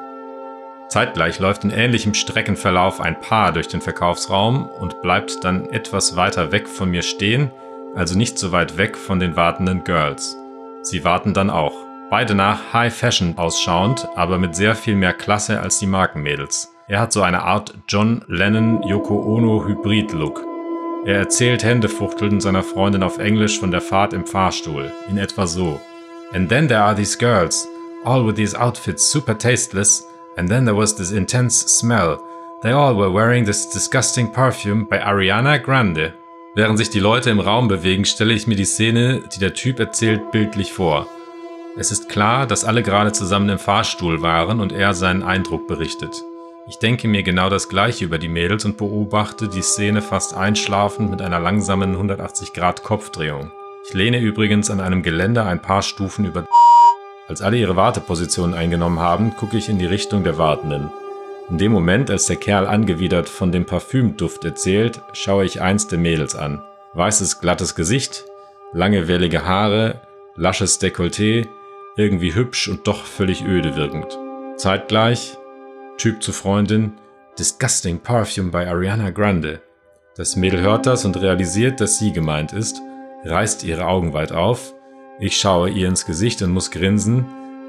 Zeitgleich läuft in ähnlichem Streckenverlauf ein Paar durch den Verkaufsraum und bleibt dann etwas weiter weg von mir stehen, also nicht so weit weg von den wartenden Girls. Sie warten dann auch. Beide nach High Fashion ausschauend, aber mit sehr viel mehr Klasse als die Markenmädels. Er hat so eine Art John Lennon Yoko Ono Hybrid Look. Er erzählt händefuchtelnd seiner Freundin auf Englisch von der Fahrt im Fahrstuhl, in etwa so. And then there are these girls, all with these outfits super tasteless, and then there was this intense smell. They all were wearing this disgusting perfume by Ariana Grande. Während sich die Leute im Raum bewegen, stelle ich mir die Szene, die der Typ erzählt, bildlich vor. Es ist klar, dass alle gerade zusammen im Fahrstuhl waren und er seinen Eindruck berichtet. Ich denke mir genau das gleiche über die Mädels und beobachte die Szene fast einschlafend mit einer langsamen 180 Grad Kopfdrehung. Ich lehne übrigens an einem Geländer ein paar Stufen über. Als alle ihre Wartepositionen eingenommen haben, gucke ich in die Richtung der Wartenden. In dem Moment, als der Kerl angewidert von dem Parfümduft erzählt, schaue ich eins der Mädels an. Weißes, glattes Gesicht, lange wellige Haare, lasches Dekolleté, irgendwie hübsch und doch völlig öde wirkend. Zeitgleich, Typ zu Freundin, Disgusting Perfume bei Ariana Grande. Das Mädel hört das und realisiert, dass sie gemeint ist, reißt ihre Augen weit auf. Ich schaue ihr ins Gesicht und muss grinsen.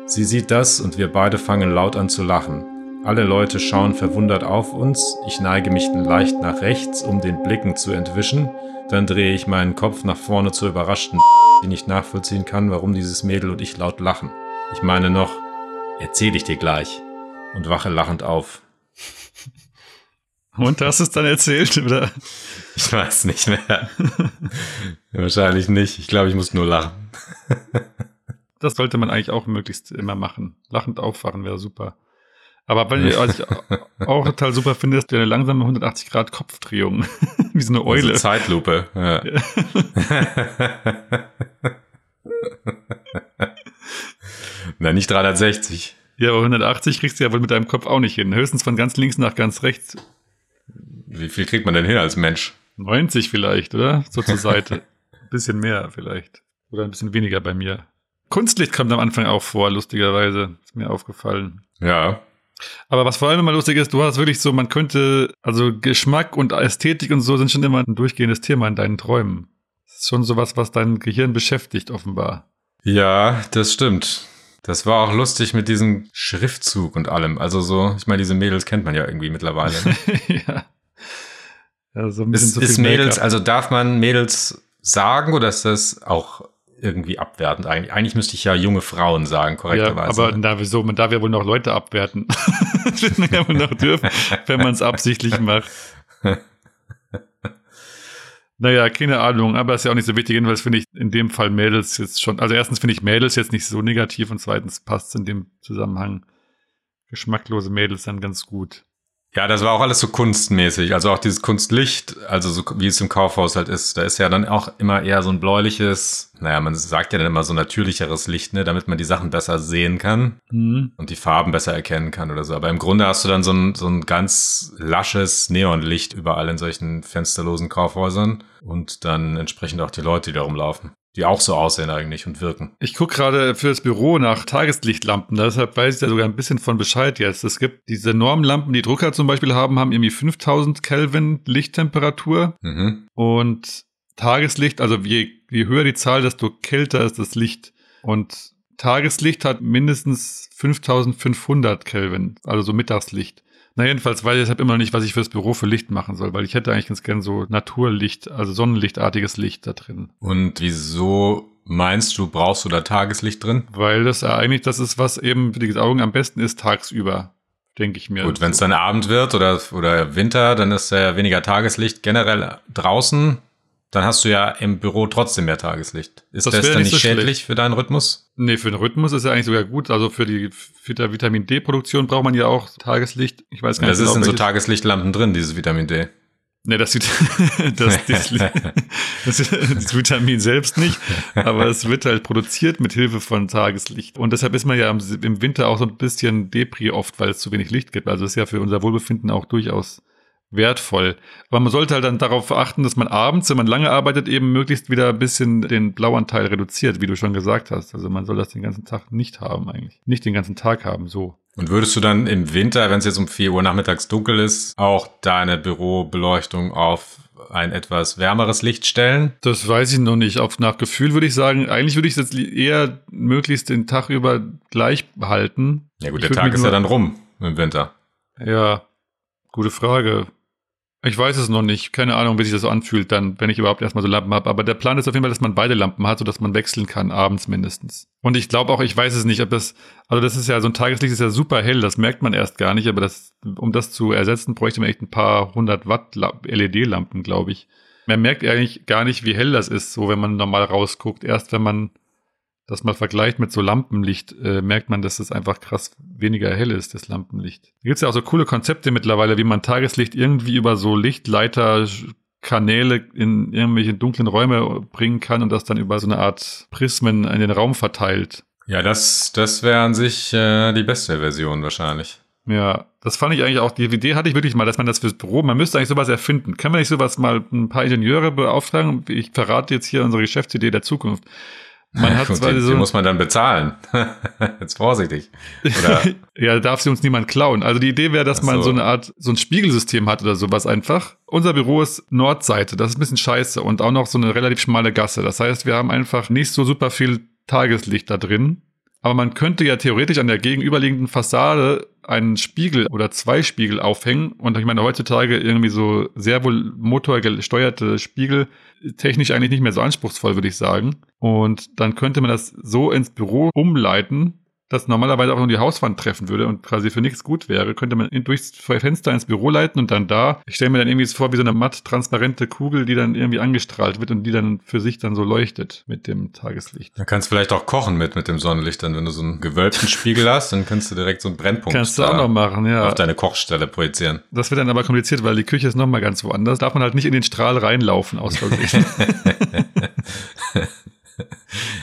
Sie sieht das und wir beide fangen laut an zu lachen. Alle Leute schauen verwundert auf uns. Ich neige mich leicht nach rechts, um den Blicken zu entwischen. Dann drehe ich meinen Kopf nach vorne zur überraschten, die nicht nachvollziehen kann, warum dieses Mädel und ich laut lachen. Ich meine noch, erzähl ich dir gleich. Und wache lachend auf. Und hast du es dann erzählt, oder? Ich weiß nicht mehr. Wahrscheinlich nicht. Ich glaube, ich muss nur lachen. Das sollte man eigentlich auch möglichst immer machen. Lachend aufwachen wäre super. Aber weil was ich auch total super finde, ist eine langsame 180 Grad Kopfdrehung. Wie so eine Eule. Also Zeitlupe. Ja. Na, nicht 360. Ja, aber 180 kriegst du ja wohl mit deinem Kopf auch nicht hin. Höchstens von ganz links nach ganz rechts. Wie viel kriegt man denn hin als Mensch? 90 vielleicht, oder? So zur Seite. ein bisschen mehr vielleicht. Oder ein bisschen weniger bei mir. Kunstlicht kommt am Anfang auch vor, lustigerweise. Ist mir aufgefallen. Ja. Aber was vor allem immer lustig ist, du hast wirklich so, man könnte, also Geschmack und Ästhetik und so sind schon immer ein durchgehendes Thema in deinen Träumen. Das ist schon sowas, was dein Gehirn beschäftigt, offenbar. Ja, das stimmt. Das war auch lustig mit diesem Schriftzug und allem. Also so, ich meine, diese Mädels kennt man ja irgendwie mittlerweile. Ne? ja. ja. so ein bisschen Ist, zu ist viel Mädels, Make-up. also darf man Mädels sagen oder ist das auch irgendwie abwertend eigentlich? Eigentlich müsste ich ja junge Frauen sagen, ja, korrekterweise. aber da, wieso, man darf ja wohl noch Leute abwerten. das kann man noch dürfen, wenn man es absichtlich macht. Naja, keine Ahnung, aber ist ja auch nicht so wichtig. Jedenfalls finde ich in dem Fall Mädels jetzt schon, also erstens finde ich Mädels jetzt nicht so negativ und zweitens passt in dem Zusammenhang geschmacklose Mädels dann ganz gut. Ja, das war auch alles so kunstmäßig. Also auch dieses Kunstlicht, also so wie es im Kaufhaus halt ist, da ist ja dann auch immer eher so ein bläuliches, naja, man sagt ja dann immer so natürlicheres Licht, ne, damit man die Sachen besser sehen kann Mhm. und die Farben besser erkennen kann oder so. Aber im Grunde hast du dann so ein, so ein ganz lasches Neonlicht überall in solchen fensterlosen Kaufhäusern und dann entsprechend auch die Leute, die da rumlaufen, die auch so aussehen eigentlich und wirken. Ich gucke gerade für das Büro nach Tageslichtlampen, deshalb weiß ich da sogar ein bisschen von Bescheid jetzt. Es gibt diese Normlampen, die Drucker zum Beispiel haben, haben irgendwie 5000 Kelvin Lichttemperatur Mhm. und Tageslicht, also je, je höher die Zahl, desto kälter ist das Licht. Und Tageslicht hat mindestens 5500 Kelvin, also so Mittagslicht. Na jedenfalls weiß ich deshalb immer noch nicht, was ich fürs Büro für Licht machen soll, weil ich hätte eigentlich ganz gern so Naturlicht, also sonnenlichtartiges Licht da drin. Und wieso meinst du, brauchst du da Tageslicht drin? Weil das ja eigentlich das ist, was eben für die Augen am besten ist tagsüber, denke ich mir. Gut, wenn es dann Abend wird oder, oder Winter, dann ist ja weniger Tageslicht generell draußen. Dann hast du ja im Büro trotzdem mehr Tageslicht. Ist Das das, dann nicht nicht so schädlich schlecht. für deinen Rhythmus? Nee, für den Rhythmus ist ja eigentlich sogar gut. Also für die, für die Vitamin D-Produktion braucht man ja auch Tageslicht. Ich weiß gar Das nicht ist in so Tageslichtlampen drin, dieses Vitamin D. Nee, das, sieht, das, das, das, das Vitamin selbst nicht, aber es wird halt produziert mit Hilfe von Tageslicht. Und deshalb ist man ja im, im Winter auch so ein bisschen Depri oft, weil es zu wenig Licht gibt. Also ist ja für unser Wohlbefinden auch durchaus wertvoll. Aber man sollte halt dann darauf achten, dass man abends, wenn man lange arbeitet, eben möglichst wieder ein bisschen den Blauanteil reduziert, wie du schon gesagt hast. Also man soll das den ganzen Tag nicht haben eigentlich. Nicht den ganzen Tag haben, so. Und würdest du dann im Winter, wenn es jetzt um 4 Uhr nachmittags dunkel ist, auch deine Bürobeleuchtung auf ein etwas wärmeres Licht stellen? Das weiß ich noch nicht. Auf nach Gefühl würde ich sagen, eigentlich würde ich es jetzt eher möglichst den Tag über gleich behalten. Ja gut, Ich der Tag ist ja dann rum im Winter. Ja, gute Frage. Ich weiß es noch nicht. Keine Ahnung, wie sich das anfühlt dann, wenn ich überhaupt erstmal so Lampen habe. Aber der Plan ist auf jeden Fall, dass man beide Lampen hat, sodass man wechseln kann, abends mindestens. Und ich glaube auch, ich weiß es nicht, ob das, also das ist ja, so ein Tageslicht ist ja super hell, das merkt man erst gar nicht, aber das, um das zu ersetzen, bräuchte man echt ein paar hundert Watt La- LED-Lampen, glaube ich. Man merkt eigentlich gar nicht, wie hell das ist, so wenn man normal rausguckt. Erst wenn man das mal vergleicht mit so Lampenlicht, äh, merkt man, dass es einfach krass weniger hell ist, das Lampenlicht. Da gibt es ja auch so coole Konzepte mittlerweile, wie man Tageslicht irgendwie über so Lichtleiter Kanäle in irgendwelche dunklen Räume bringen kann und das dann über so eine Art Prismen in den Raum verteilt. Ja, das, das wäre an sich äh, die beste Version wahrscheinlich. Ja, das fand ich eigentlich auch, die Idee hatte ich wirklich mal, dass man das fürs Büro, man müsste eigentlich sowas erfinden. Können wir nicht sowas mal ein paar Ingenieure beauftragen? Ich verrate jetzt hier unsere Geschäftsidee der Zukunft. Man hat zwar die, so, die muss man dann bezahlen. Jetzt vorsichtig. Ja, darf sie uns niemand klauen. Also die Idee wäre, dass Ach man so. so eine Art, so ein Spiegelsystem hat oder sowas einfach. Unser Büro ist Nordseite, das ist ein bisschen scheiße und auch noch so eine relativ schmale Gasse. Das heißt, wir haben einfach nicht so super viel Tageslicht da drin. Aber man könnte ja theoretisch an der gegenüberliegenden Fassade einen Spiegel oder zwei Spiegel aufhängen. Und ich meine, heutzutage irgendwie so sehr wohl motorgesteuerte Spiegel, technisch eigentlich nicht mehr so anspruchsvoll, würde ich sagen. Und dann könnte man das so ins Büro umleiten, dass normalerweise auch nur die Hauswand treffen würde und quasi für nichts gut wäre, könnte man durchs Fenster ins Büro leiten und dann da, ich stelle mir dann irgendwie vor wie so eine matt transparente Kugel, die dann irgendwie angestrahlt wird und die dann für sich dann so leuchtet mit dem Tageslicht. dann kannst du vielleicht auch kochen mit, mit dem Sonnenlicht. Dann, wenn du so einen gewölbten Spiegel hast, dann kannst du direkt so einen Brennpunkt Kannst du auch noch machen, ja. auf deine Kochstelle projizieren. Das wird dann aber kompliziert, weil die Küche ist nochmal ganz woanders. Darf man halt nicht in den Strahl reinlaufen aus Versehen.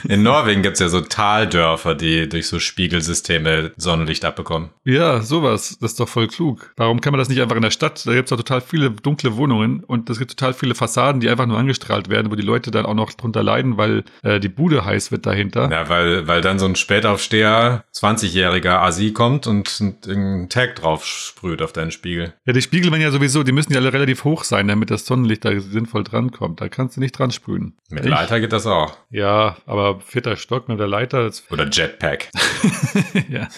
In Norwegen gibt's ja so Taldörfer, die durch so Spiegelsysteme Sonnenlicht abbekommen. ja, sowas. Das ist doch voll klug. Warum kann man das nicht einfach in der Stadt? Da gibt's doch total viele dunkle Wohnungen und es gibt total viele Fassaden, die einfach nur angestrahlt werden, wo die Leute dann auch noch drunter leiden, weil äh, die Bude heiß wird dahinter. Ja, weil, weil dann so ein Spätaufsteher, 20-jähriger Asi kommt und irgendeinen Tag drauf sprüht auf deinen Spiegel. Ja, die Spiegel werden ja sowieso, die müssen ja alle relativ hoch sein, damit das Sonnenlicht da sinnvoll drankommt. Da kannst du nicht dran sprühen. Mit? Leiter geht das auch. Ja, aber vierter Stock mit der Leiter, Oder Jetpack. ja.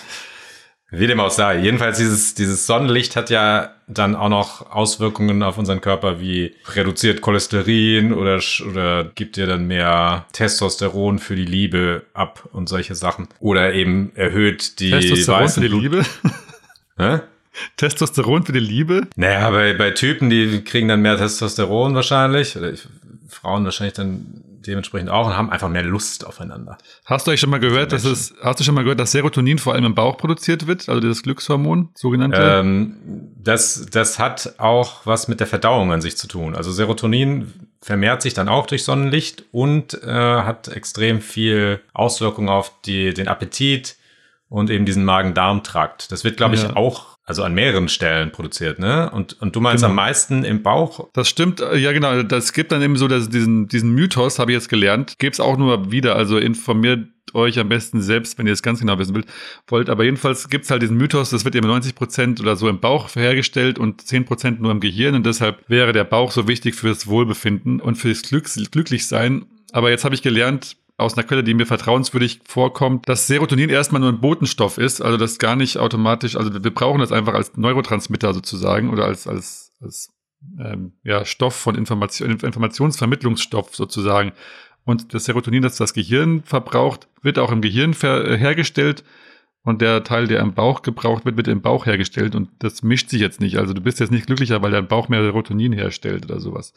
Wie dem auch sei. Jedenfalls dieses, dieses Sonnenlicht hat ja dann auch noch Auswirkungen auf unseren Körper wie reduziert Cholesterin oder, oder gibt dir dann mehr Testosteron für die Liebe ab und solche Sachen. Oder eben erhöht die Testosteron für die Liebe. Hä? Testosteron für die Liebe. Naja, bei, bei Typen, die kriegen dann mehr Testosteron wahrscheinlich. Oder ich, Frauen wahrscheinlich dann dementsprechend auch und haben einfach mehr Lust aufeinander. Hast du eigentlich schon mal gehört, dass es, hast du schon mal gehört, dass Serotonin vor allem im Bauch produziert wird, also das Glückshormon, sogenannte? Ähm, das, das hat auch was mit der Verdauung an sich zu tun. Also Serotonin vermehrt sich dann auch durch Sonnenlicht und äh, hat extrem viel Auswirkungen auf die, den Appetit und eben diesen Magen-Darm-Trakt. Das wird, glaube ich, Ja. auch also an mehreren Stellen produziert, ne? Und, und du meinst Genau. am meisten im Bauch? Das stimmt, äh, ja genau. Das gibt dann eben so dass diesen, diesen Mythos, habe ich jetzt gelernt. Geb's auch nur wieder, also informiert euch am besten selbst, wenn ihr es ganz genau wissen wollt. wollt. Aber jedenfalls gibt's halt diesen Mythos, das wird eben 90 Prozent oder so im Bauch hergestellt und 10 Prozent nur im Gehirn. Und deshalb wäre der Bauch so wichtig fürs Wohlbefinden und fürs Glück, Glücklichsein. Aber jetzt habe ich gelernt, aus einer Quelle, die mir vertrauenswürdig vorkommt, dass Serotonin erstmal nur ein Botenstoff ist, also das gar nicht automatisch, also wir brauchen das einfach als Neurotransmitter sozusagen oder als, als, als ähm, ja, Stoff von Information, Informationsvermittlungsstoff sozusagen. Und das Serotonin, das das Gehirn verbraucht, wird auch im Gehirn äh, hergestellt. Und der Teil, der im Bauch gebraucht wird, wird im Bauch hergestellt. Und das mischt sich jetzt nicht. Also du bist jetzt nicht glücklicher, weil dein Bauch mehr Serotonin herstellt oder sowas.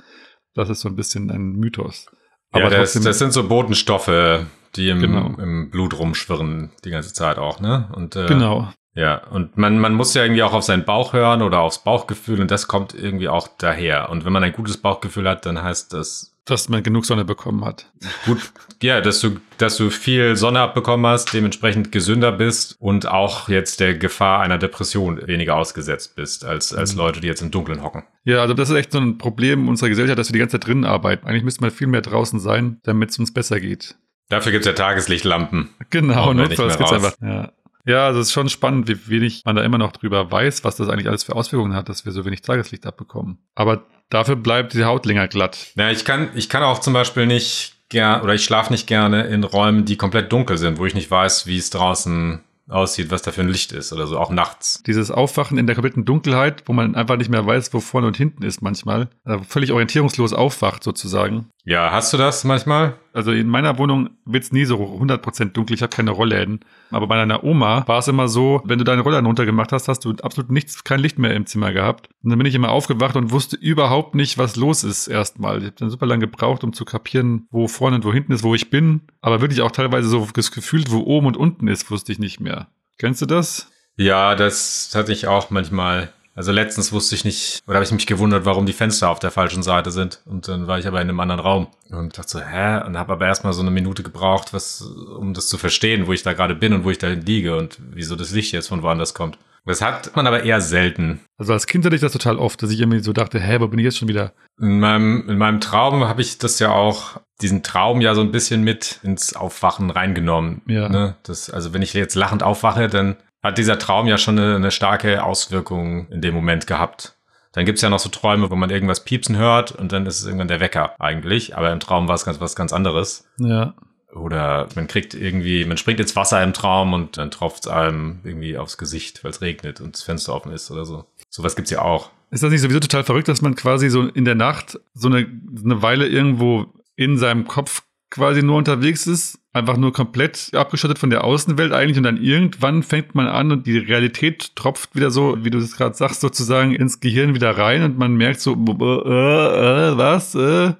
Das ist so ein bisschen ein Mythos. Aber ja, das, trotzdem- das sind so Botenstoffe, die im, Genau. im Blut rumschwirren die ganze Zeit auch, ne? Und, äh, Genau. Ja, und man, man muss ja irgendwie auch auf seinen Bauch hören oder aufs Bauchgefühl und das kommt irgendwie auch daher. Und wenn man ein gutes Bauchgefühl hat, dann heißt das Dass man genug Sonne bekommen hat. gut, ja, dass du, dass du viel Sonne abbekommen hast, dementsprechend gesünder bist und auch jetzt der Gefahr einer Depression weniger ausgesetzt bist, als, als Mhm. Leute, die jetzt im Dunkeln hocken. Ja, also das ist echt so ein Problem unserer Gesellschaft, dass wir die ganze Zeit drinnen arbeiten. Eigentlich müsste man viel mehr draußen sein, damit es uns besser geht. Dafür gibt's ja Tageslichtlampen. Genau, notfalls gibt's raus. einfach. Ja. Ja, also es ist schon spannend, wie wenig man da immer noch drüber weiß, was das eigentlich alles für Auswirkungen hat, dass wir so wenig Tageslicht abbekommen. Aber dafür bleibt die Haut länger glatt. Ja, ich kann, ich kann auch zum Beispiel nicht gern oder ich schlafe nicht gerne in Räumen, die komplett dunkel sind, wo ich nicht weiß, wie es draußen aussieht, was da für ein Licht ist oder so, auch nachts. Dieses Aufwachen in der kompletten Dunkelheit, wo man einfach nicht mehr weiß, wo vorne und hinten ist manchmal, äh, völlig orientierungslos aufwacht sozusagen. Ja, hast du das manchmal? Also in meiner Wohnung wird's nie so 100% dunkel, ich habe keine Rollläden. Aber bei deiner Oma war es immer so, wenn du deine Rollladen runtergemacht hast, hast du absolut nichts, kein Licht mehr im Zimmer gehabt. Und dann bin ich immer aufgewacht und wusste überhaupt nicht, was los ist erstmal. Ich habe dann super lange gebraucht, um zu kapieren, wo vorne und wo hinten ist, wo ich bin. Aber wirklich auch teilweise so gefühlt, wo oben und unten ist, wusste ich nicht mehr. Kennst du das? Ja, das hatte ich auch manchmal. Also letztens wusste ich nicht, oder habe ich mich gewundert, warum die Fenster auf der falschen Seite sind. Und dann war ich aber in einem anderen Raum und dachte so, hä? Und habe aber erstmal so eine Minute gebraucht, was, um das zu verstehen, wo ich da gerade bin und wo ich da liege und wieso das Licht jetzt von woanders kommt. Das hat man aber eher selten. Also als Kind hatte ich das total oft, dass ich irgendwie so dachte, hä, wo bin ich jetzt schon wieder? In meinem, in meinem Traum habe ich das ja auch, diesen Traum ja so ein bisschen mit ins Aufwachen reingenommen. Ja. Ne? Das, also wenn ich jetzt lachend aufwache, dann hat dieser Traum ja schon eine, eine starke Auswirkung in dem Moment gehabt. Dann gibt's ja noch so Träume, wo man irgendwas piepsen hört und dann ist es irgendwann der Wecker eigentlich. Aber im Traum war es ganz was ganz anderes. Ja. Oder man kriegt irgendwie, man springt ins Wasser im Traum und dann tropft's einem irgendwie aufs Gesicht, weil es regnet und das Fenster offen ist oder so. Sowas gibt's ja auch. Ist das nicht sowieso total verrückt, dass man quasi so in der Nacht so eine, eine Weile irgendwo in seinem Kopf quasi nur unterwegs ist, einfach nur komplett abgeschottet von der Außenwelt eigentlich und dann irgendwann fängt man an und die Realität tropft wieder so, wie du es gerade sagst, sozusagen ins Gehirn wieder rein und man merkt so, äh, äh, was, äh,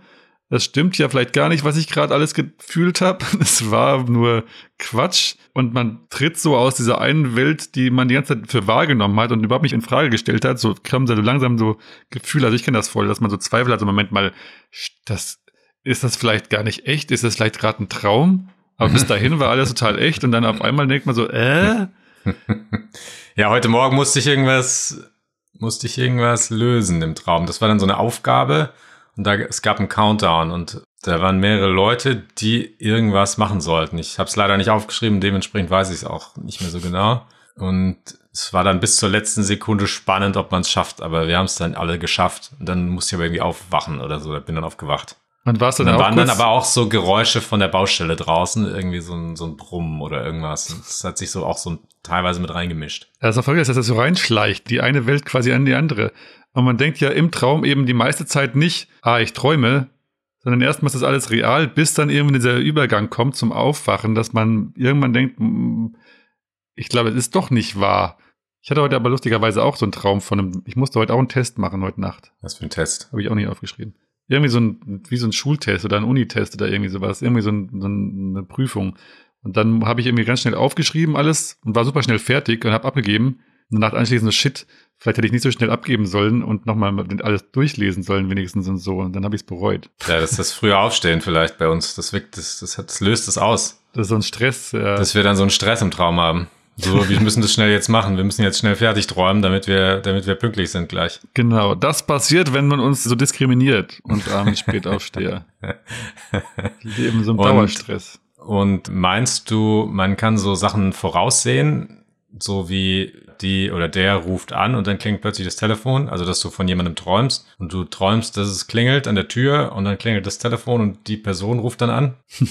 das stimmt ja vielleicht gar nicht, was ich gerade alles gefühlt habe. Es war nur Quatsch. Und man tritt so aus dieser einen Welt, die man die ganze Zeit für wahrgenommen hat und überhaupt nicht in Frage gestellt hat. So kommen so langsam so Gefühle. Also ich kenne das voll, dass man so Zweifel hat. So Moment mal, das, ist das vielleicht gar nicht echt? Ist das vielleicht gerade ein Traum? Aber bis dahin war alles total echt. Und dann auf einmal denkt man so, äh? Ja, heute Morgen musste ich irgendwas, musste ich irgendwas lösen im Traum. Das war dann so eine Aufgabe und da es gab einen Countdown und da waren mehrere Leute, die irgendwas machen sollten. Ich habe es leider nicht aufgeschrieben, dementsprechend weiß ich es auch nicht mehr so genau. Und es war dann bis zur letzten Sekunde spannend, ob man es schafft, aber wir haben es dann alle geschafft. Und dann musste ich aber irgendwie aufwachen oder so, da bin dann aufgewacht. Und warst du dann dann auch waren dann aber auch so Geräusche von der Baustelle draußen, irgendwie so ein, so ein Brummen oder irgendwas. Das hat sich so auch so teilweise mit reingemischt. Das ist auch verrückt, dass das so reinschleicht, die eine Welt quasi an die andere. Und man denkt ja im Traum eben die meiste Zeit nicht, ah, ich träume, sondern erstmal ist das alles real, bis dann irgendwann dieser Übergang kommt zum Aufwachen, dass man irgendwann denkt, ich glaube, es ist doch nicht wahr. Ich hatte heute aber lustigerweise auch so einen Traum von einem, ich musste heute auch einen Test machen, heute Nacht. Was für ein Test. Habe ich auch nicht aufgeschrieben. Irgendwie so ein, wie so ein Schultest oder ein Unitest oder irgendwie sowas, irgendwie so, ein, so eine Prüfung. Und dann habe ich irgendwie ganz schnell aufgeschrieben alles und war super schnell fertig und habe abgegeben. Und danach anschließend so, shit, vielleicht hätte ich nicht so schnell abgeben sollen und nochmal alles durchlesen sollen, wenigstens und so. Und dann habe ich es bereut. Ja, das ist das frühe Aufstehen vielleicht bei uns. Das, wirkt, das, das, das löst es aus. Das ist so ein Stress. Ja. Dass wir dann so einen Stress im Traum haben. So, wir müssen das schnell jetzt machen. Wir müssen jetzt schnell fertig träumen, damit wir, damit wir pünktlich sind gleich. Genau, das passiert, wenn man uns so diskriminiert und abends spät aufstehe. Leben so im Dauerstress. Und meinst du, man kann so Sachen voraussehen, so wie die oder der ruft an und dann klingt plötzlich das Telefon, also dass du von jemandem träumst und du träumst, dass es klingelt an der Tür und dann klingelt das Telefon und die Person ruft dann an?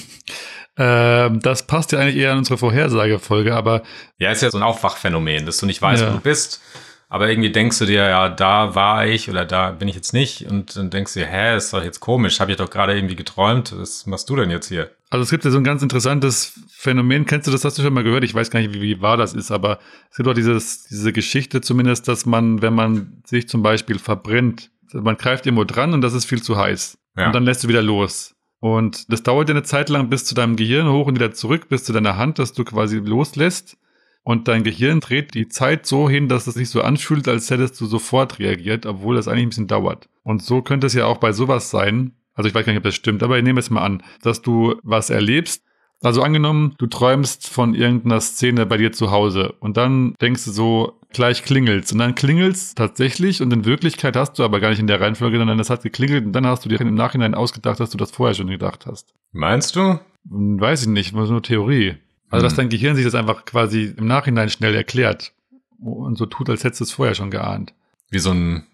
Ähm, das passt ja eigentlich eher an unsere Vorhersagefolge, aber Ja, ist ja so ein Aufwachphänomen, dass du nicht weißt, Ja. wo du bist, aber irgendwie denkst du dir, ja, da war ich oder da bin ich jetzt nicht und dann denkst du dir, hä, ist doch jetzt komisch, habe ich doch gerade irgendwie geträumt, was machst du denn jetzt hier? Also es gibt ja so ein ganz interessantes Phänomen, kennst du das, hast du schon mal gehört? Ich weiß gar nicht, wie, wie wahr das ist, aber es gibt auch dieses, diese Geschichte zumindest, dass man, wenn man sich zum Beispiel verbrennt, man greift irgendwo dran und das ist viel zu heiß. Ja. Und dann lässt du wieder los. Und das dauert ja eine Zeit lang bis zu deinem Gehirn hoch und wieder zurück, bis zu deiner Hand, dass du quasi loslässt. Und dein Gehirn dreht die Zeit so hin, dass es sich so anfühlt, als hättest du sofort reagiert, obwohl das eigentlich ein bisschen dauert. Und so könnte es ja auch bei sowas sein. Also ich weiß gar nicht, ob das stimmt, aber ich nehme es mal an, dass du was erlebst. Also angenommen, du träumst von irgendeiner Szene bei dir zu Hause und dann denkst du so, gleich klingelt's. Und dann klingelt's tatsächlich und in Wirklichkeit hast du aber gar nicht in der Reihenfolge, sondern das hat geklingelt und dann hast du dir im Nachhinein ausgedacht, dass du das vorher schon gedacht hast. Meinst du? Hm, Weiß ich nicht, nur Theorie. Also, dass Hm. dein Gehirn sich das einfach quasi im Nachhinein schnell erklärt und so tut, als hättest du es vorher schon geahnt. Wie so ein,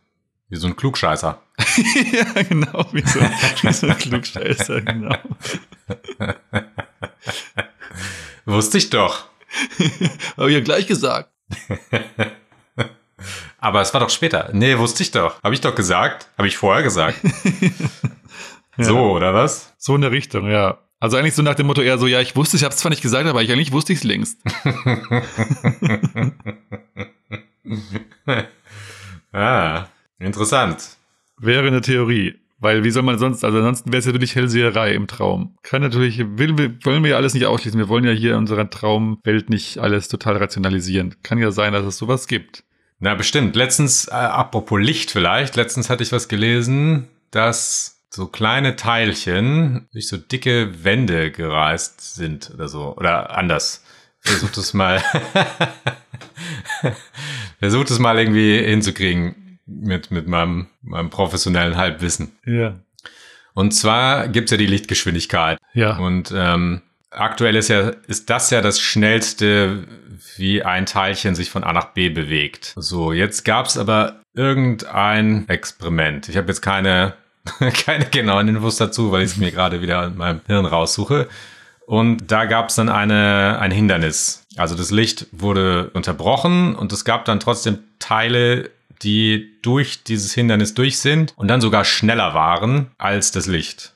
wie so ein Klugscheißer. ja, genau, wie so, wie so ein Klugscheißer, genau. Wusste ich doch. Habe ich ja gleich gesagt. Aber es war doch später. Nee, wusste ich doch. Habe ich doch gesagt. Habe ich vorher gesagt. So, oder was? So in der Richtung, ja. Also eigentlich so nach dem Motto eher so, ja, ich wusste, ich habe es zwar nicht gesagt, aber ich eigentlich wusste ich es längst. ah, interessant. Wäre eine Theorie. Weil wie soll man sonst, also ansonsten wäre es ja wirklich Hellseherei im Traum. Kann natürlich, will, wir- wollen wir ja alles nicht ausschließen. Wir wollen ja hier in unserer Traumwelt nicht alles total rationalisieren. Kann ja sein, dass es sowas gibt. Na, bestimmt. Letztens, äh, apropos Licht vielleicht, letztens hatte ich was gelesen, dass so kleine Teilchen durch so dicke Wände gereist sind oder so. Oder anders. Versucht es mal. Versucht es mal irgendwie hinzukriegen mit, mit meinem, meinem professionellen Halbwissen. Ja. Und zwar gibt's ja die Lichtgeschwindigkeit. Ja. Und ähm, aktuell ist ja, ist das ja das schnellste, wie ein Teilchen sich von A nach B bewegt. So, jetzt gab's aber irgendein Experiment. Ich habe jetzt keine, keine genauen Infos dazu, weil ich es mir gerade wieder in meinem Hirn raussuche. Und da gab's dann eine, ein Hindernis. Also das Licht wurde unterbrochen und es gab dann trotzdem Teile, die durch dieses Hindernis durch sind und dann sogar schneller waren als das Licht.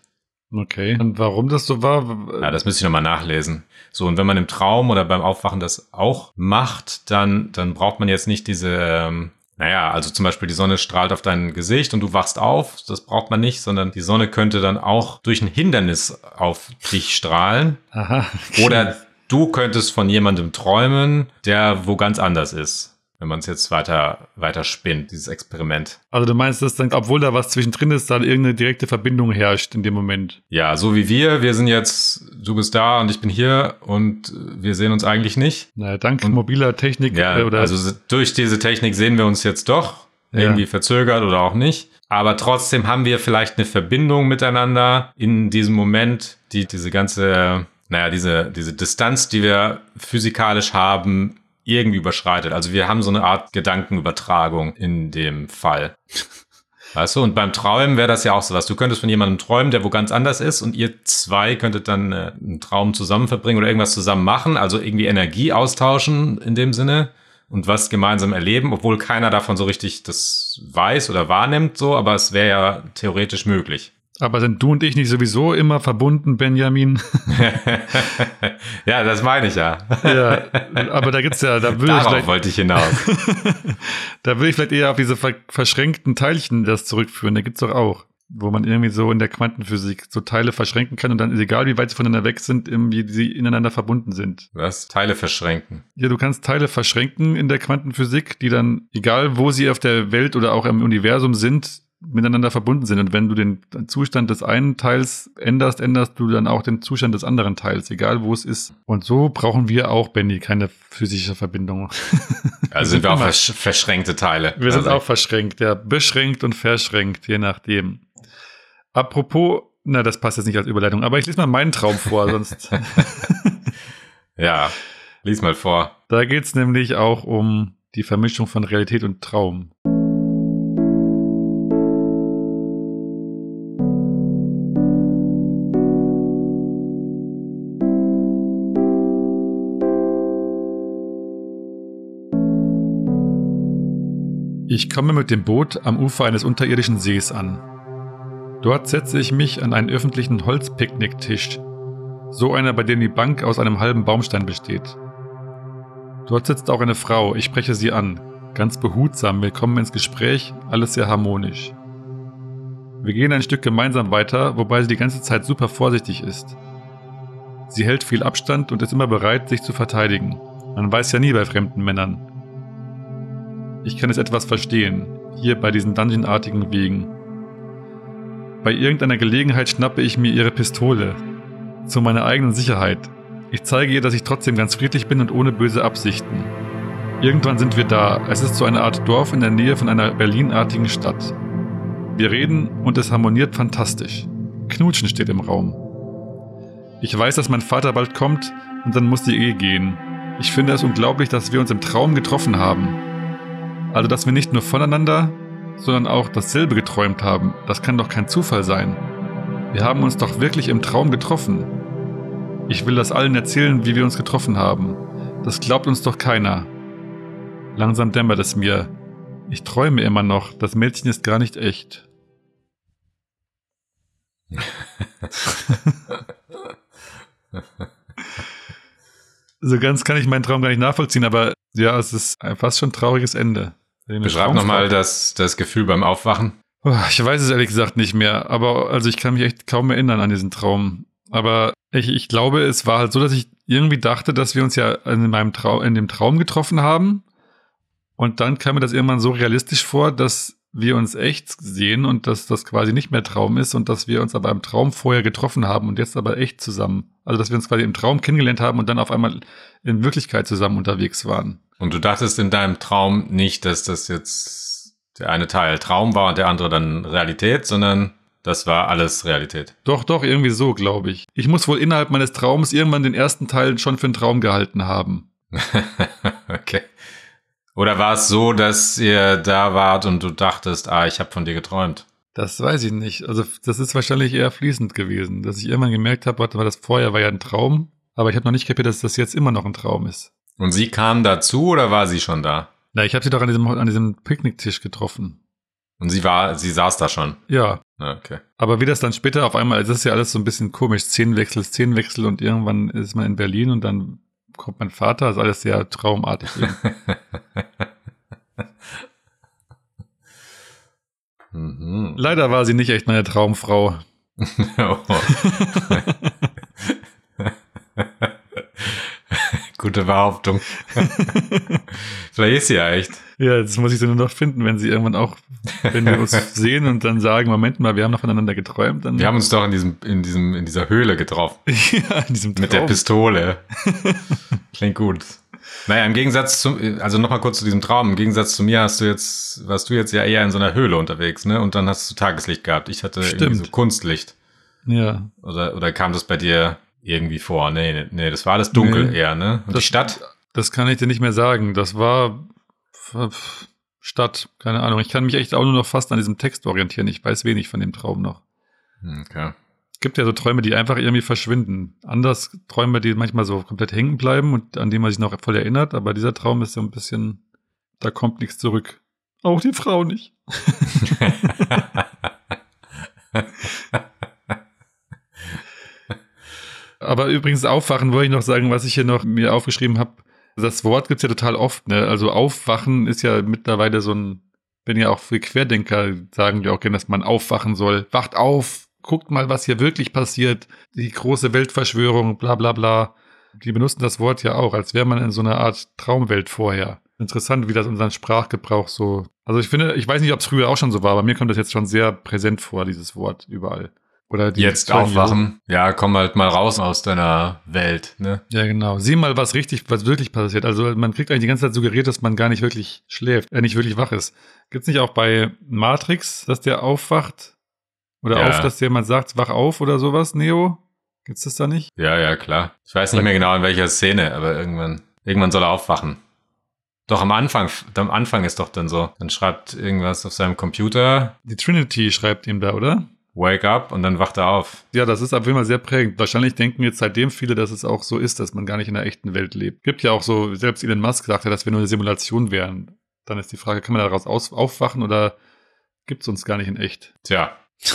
Okay. Und warum das so war? Ja, das müsste ich nochmal nachlesen. So, und wenn man im Traum oder beim Aufwachen das auch macht, dann, dann braucht man jetzt nicht diese, ähm, naja, also zum Beispiel die Sonne strahlt auf dein Gesicht und du wachst auf, das braucht man nicht, sondern die Sonne könnte dann auch durch ein Hindernis auf dich strahlen. Aha. Oder du könntest von jemandem träumen, der wo ganz anders ist. Wenn man es jetzt weiter, weiter spinnt, dieses Experiment. Also du meinst, dass dann, obwohl da was zwischendrin ist, da irgendeine direkte Verbindung herrscht in dem Moment. Ja, so wie wir, wir sind jetzt, du bist da und ich bin hier und wir sehen uns eigentlich nicht. Naja, dank Und- mobiler Technik Ja, äh, oder also durch diese Technik sehen wir uns jetzt doch, Ja. irgendwie verzögert oder auch nicht. Aber trotzdem haben wir vielleicht eine Verbindung miteinander in diesem Moment, die diese ganze, naja, diese, diese Distanz, die wir physikalisch haben, irgendwie überschreitet. Also wir haben so eine Art Gedankenübertragung in dem Fall. Weißt du, und beim Träumen wäre das ja auch so was. Du könntest von jemandem träumen, der wo ganz anders ist und ihr zwei könntet dann äh, einen Traum zusammen verbringen oder irgendwas zusammen machen, also irgendwie Energie austauschen in dem Sinne und was gemeinsam erleben, obwohl keiner davon so richtig das weiß oder wahrnimmt, so, aber es wäre ja theoretisch möglich. Aber sind du und ich nicht sowieso immer verbunden, Benjamin? ja, das meine ich ja. ja, aber da gibt's ja, da würde ich Darauf wollte ich hinaus. da würde ich vielleicht eher auf diese ver verschränkten Teilchen das zurückführen. Da gibt's doch auch. wo man irgendwie so in der Quantenphysik so Teile verschränken kann und dann egal, wie weit sie voneinander weg sind, wie sie ineinander verbunden sind. Was? Teile verschränken. Ja, du kannst Teile verschränken in der Quantenphysik, die dann, egal wo sie auf der Welt oder auch im Universum sind, miteinander verbunden sind. Und wenn du den Zustand des einen Teils änderst, änderst du dann auch den Zustand des anderen Teils, egal wo es ist. Und so brauchen wir auch, Benny, keine physische Verbindung. Also sind wir auch versch verschränkte Teile. Wir sind also. auch verschränkt, ja. Beschränkt und verschränkt, je nachdem. Apropos, na, das passt jetzt nicht als Überleitung, aber ich lese mal meinen Traum vor, sonst. ja, lies mal vor. Da geht es nämlich auch um die Vermischung von Realität und Traum. Ich komme mit dem Boot am Ufer eines unterirdischen Sees an. Dort setze ich mich an einen öffentlichen Holzpicknicktisch, so einer, bei dem die Bank aus einem halben Baumstein besteht. Dort sitzt auch eine Frau, ich spreche sie an, ganz behutsam, wir kommen ins Gespräch, alles sehr harmonisch. Wir gehen ein Stück gemeinsam weiter, wobei sie die ganze Zeit super vorsichtig ist. Sie hält viel Abstand und ist immer bereit, sich zu verteidigen. Man weiß ja nie bei fremden Männern. Ich kann es etwas verstehen, hier bei diesen dungeonartigen Wegen. Bei irgendeiner Gelegenheit schnappe ich mir ihre Pistole. Zu meiner eigenen Sicherheit. Ich zeige ihr, dass ich trotzdem ganz friedlich bin und ohne böse Absichten. Irgendwann sind wir da. Es ist so eine Art Dorf in der Nähe von einer Berlinartigen Stadt. Wir reden und es harmoniert fantastisch. Knutschen steht im Raum. Ich weiß, dass mein Vater bald kommt und dann muss die Ehe gehen. Ich finde es unglaublich, dass wir uns im Traum getroffen haben. Also, dass wir nicht nur voneinander, sondern auch dasselbe geträumt haben, das kann doch kein Zufall sein. Wir haben uns doch wirklich im Traum getroffen. Ich will das allen erzählen, wie wir uns getroffen haben. Das glaubt uns doch keiner. Langsam dämmert es mir. Ich träume immer noch, das Mädchen ist gar nicht echt. so ganz kann ich meinen Traum gar nicht nachvollziehen, aber ja, es ist fast schon ein trauriges Ende. Beschreib nochmal das, das Gefühl beim Aufwachen. Ich weiß es ehrlich gesagt nicht mehr, aber also ich kann mich echt kaum erinnern an diesen Traum. Aber ich, ich glaube, es war halt so, dass ich irgendwie dachte, dass wir uns ja in meinem Traum, in dem Traum getroffen haben. Und dann kam mir das irgendwann so realistisch vor, dass wir uns echt sehen und dass das quasi nicht mehr Traum ist und dass wir uns aber im Traum vorher getroffen haben und jetzt aber echt zusammen. Also dass wir uns quasi im Traum kennengelernt haben und dann auf einmal in Wirklichkeit zusammen unterwegs waren. Und du dachtest in deinem Traum nicht, dass das jetzt der eine Teil Traum war und der andere dann Realität, sondern das war alles Realität. Doch, doch, irgendwie so, glaube ich. Ich muss wohl innerhalb meines Traums irgendwann den ersten Teil schon für einen Traum gehalten haben. okay. Oder war es so, dass ihr da wart und du dachtest, ah, ich habe von dir geträumt? Das weiß ich nicht. Also das ist wahrscheinlich eher fließend gewesen, dass ich irgendwann gemerkt habe, warte mal, das vorher war ja ein Traum, aber ich habe noch nicht kapiert, dass das jetzt immer noch ein Traum ist. Und sie kam dazu oder war sie schon da? Na, ich habe sie doch an diesem, an diesem Picknicktisch getroffen. Und sie war, sie saß da schon. Ja. Ah, okay. Aber wie das dann später auf einmal, das ist ja alles so ein bisschen komisch, Szenenwechsel, Szenenwechsel und irgendwann ist man in Berlin und dann kommt mein Vater, ist alles sehr traumartig. mhm. Leider war sie nicht echt meine Traumfrau. oh. Gute Behauptung. Vielleicht ist sie ja echt. Ja, das muss ich so nur noch finden, wenn sie irgendwann auch, wenn wir uns sehen und dann sagen, Moment mal, wir haben noch voneinander geträumt. Dann wir haben uns doch in diesem, in diesem, in dieser Höhle getroffen. ja, in diesem Traum. Mit der Pistole. Klingt gut. Naja, im Gegensatz zu, also nochmal kurz zu diesem Traum. Im Gegensatz zu mir hast du jetzt, warst du jetzt ja eher in so einer Höhle unterwegs, ne? Und dann hast du Tageslicht gehabt. Ich hatte Stimmt. irgendwie so Kunstlicht. Ja. Oder, oder kam das bei dir irgendwie vor. Nee, nee, das war alles dunkel nee, eher, ne? Und das, die Stadt? Das kann ich dir nicht mehr sagen. Das war Stadt, keine Ahnung. Ich kann mich echt auch nur noch fast an diesem Text orientieren. Ich weiß wenig von dem Traum noch. Okay. Es gibt ja so Träume, die einfach irgendwie verschwinden. Anders Träume, die manchmal so komplett hängen bleiben und an die man sich noch voll erinnert. Aber dieser Traum ist so ein bisschen, da kommt nichts zurück. Auch die Frau nicht. Aber übrigens aufwachen wollte ich noch sagen, was ich hier noch mir aufgeschrieben habe. Das Wort gibt's ja total oft. Ne? Also aufwachen ist ja mittlerweile so ein wenn ja auch für Querdenker sagen die auch gerne, dass man aufwachen soll. Wacht auf, guckt mal, was hier wirklich passiert. Die große Weltverschwörung, bla bla bla. Die benutzen das Wort ja auch, als wäre man in so einer Art Traumwelt vorher. Interessant, wie das unseren Sprachgebrauch so. Also ich finde, ich weiß nicht, ob es früher auch schon so war, aber mir kommt das jetzt schon sehr präsent vor, dieses Wort überall. Oder die Jetzt aufwachen. Ja, komm halt mal raus aus deiner Welt, ne? Ja, genau. Sieh mal, was richtig, was wirklich passiert. Also man kriegt eigentlich die ganze Zeit suggeriert, dass man gar nicht wirklich schläft, äh, nicht wirklich wach ist. Gibt's nicht auch bei Matrix, dass der aufwacht? Oder Ja. auf, dass jemand sagt, wach auf oder sowas, Neo? Gibt's das da nicht? Ja, ja, klar. Ich weiß nicht mehr genau in welcher Szene, aber irgendwann, irgendwann soll er aufwachen. Doch am Anfang, am Anfang ist doch dann so. Dann schreibt irgendwas auf seinem Computer, Die Trinity schreibt ihm da, oder? Wake up und dann wacht er auf. Ja, das ist auf jeden Fall sehr prägend. Wahrscheinlich denken jetzt seitdem viele, dass es auch so ist, dass man gar nicht in der echten Welt lebt. Gibt ja auch so, selbst Elon Musk sagt ja, dass wir nur eine Simulation wären. Dann ist die Frage, kann man daraus aus, aufwachen oder gibt's uns gar nicht in echt? Tja.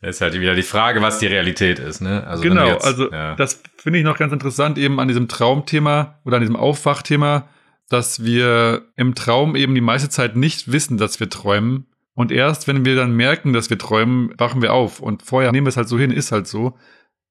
Das ist halt wieder die Frage, was die Realität ist, ne? Also genau, jetzt- also ja. das finde ich noch ganz interessant eben an diesem Traumthema oder an diesem Aufwachthema, dass wir im Traum eben die meiste Zeit nicht wissen, dass wir träumen. Und erst, wenn wir dann merken, dass wir träumen, wachen wir auf. Und vorher nehmen wir es halt so hin, ist halt so.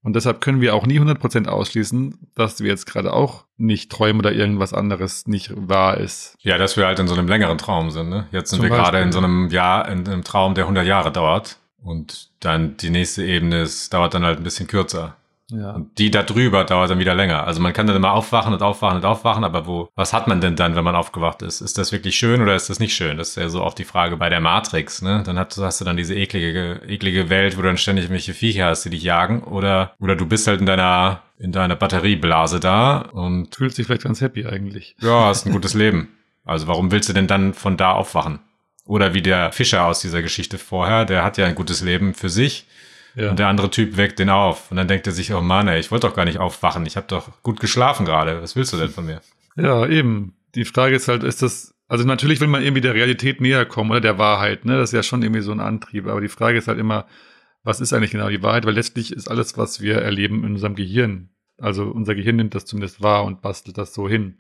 Und deshalb können wir auch nie 100% ausschließen, dass wir jetzt gerade auch nicht träumen oder irgendwas anderes nicht wahr ist. Ja, dass wir halt in so einem längeren Traum sind. Ne? Jetzt sind Zum wir gerade Beispiel. in so einem Jahr, in einem Traum, der 100 Jahre dauert. Und dann die nächste Ebene ist, dauert dann halt ein bisschen kürzer. Ja. Und die da drüber dauert dann wieder länger. Also man kann dann immer aufwachen und aufwachen und aufwachen, aber wo, was hat man denn dann, wenn man aufgewacht ist? Ist das wirklich schön oder ist das nicht schön? Das ist ja so auch die Frage bei der Matrix, ne? Dann hast, hast du dann diese eklige, eklige Welt, wo du dann ständig irgendwelche Viecher hast, die dich jagen. Oder, oder du bist halt in deiner, in deiner Batterieblase da und Fühlt sich vielleicht ganz happy eigentlich. ja, hast ein gutes Leben. Also warum willst du denn dann von da aufwachen? Oder wie der Fischer aus dieser Geschichte vorher, der hat ja ein gutes Leben für sich Ja. und der andere Typ weckt den auf. Und dann denkt er sich, oh Mann, ey, ich wollte doch gar nicht aufwachen. Ich habe doch gut geschlafen gerade. Was willst du denn von mir? Ja, eben. Die Frage ist halt, ist das, also natürlich will man irgendwie der Realität näher kommen oder der Wahrheit, ne? Das ist ja schon irgendwie so ein Antrieb. Aber die Frage ist halt immer, was ist eigentlich genau die Wahrheit? Weil letztlich ist alles, was wir erleben, in unserem Gehirn. Also unser Gehirn nimmt das zumindest wahr und bastelt das so hin.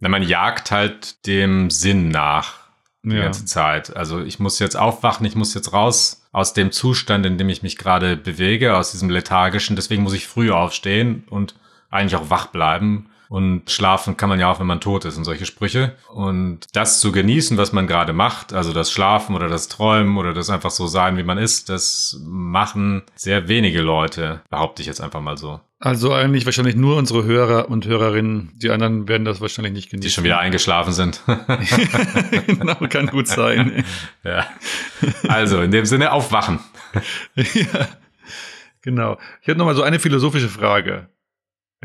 Na, man jagt halt dem Sinn nach die Ja. ganze Zeit. Also ich muss jetzt aufwachen, ich muss jetzt raus aus dem Zustand, in dem ich mich gerade bewege, aus diesem lethargischen. Deswegen muss ich früh aufstehen und eigentlich auch wach bleiben. Und schlafen kann man ja auch, wenn man tot ist und solche Sprüche. Und das zu genießen, was man gerade macht, also das Schlafen oder das Träumen oder das einfach so sein, wie man ist, das machen sehr wenige Leute, behaupte ich jetzt einfach mal so. Also eigentlich wahrscheinlich nur unsere Hörer und Hörerinnen. Die anderen werden das wahrscheinlich nicht genießen. Die schon wieder eingeschlafen sind. genau, kann gut sein. ja. Also, in dem Sinne aufwachen. ja, genau. Ich hätte noch mal so eine philosophische Frage.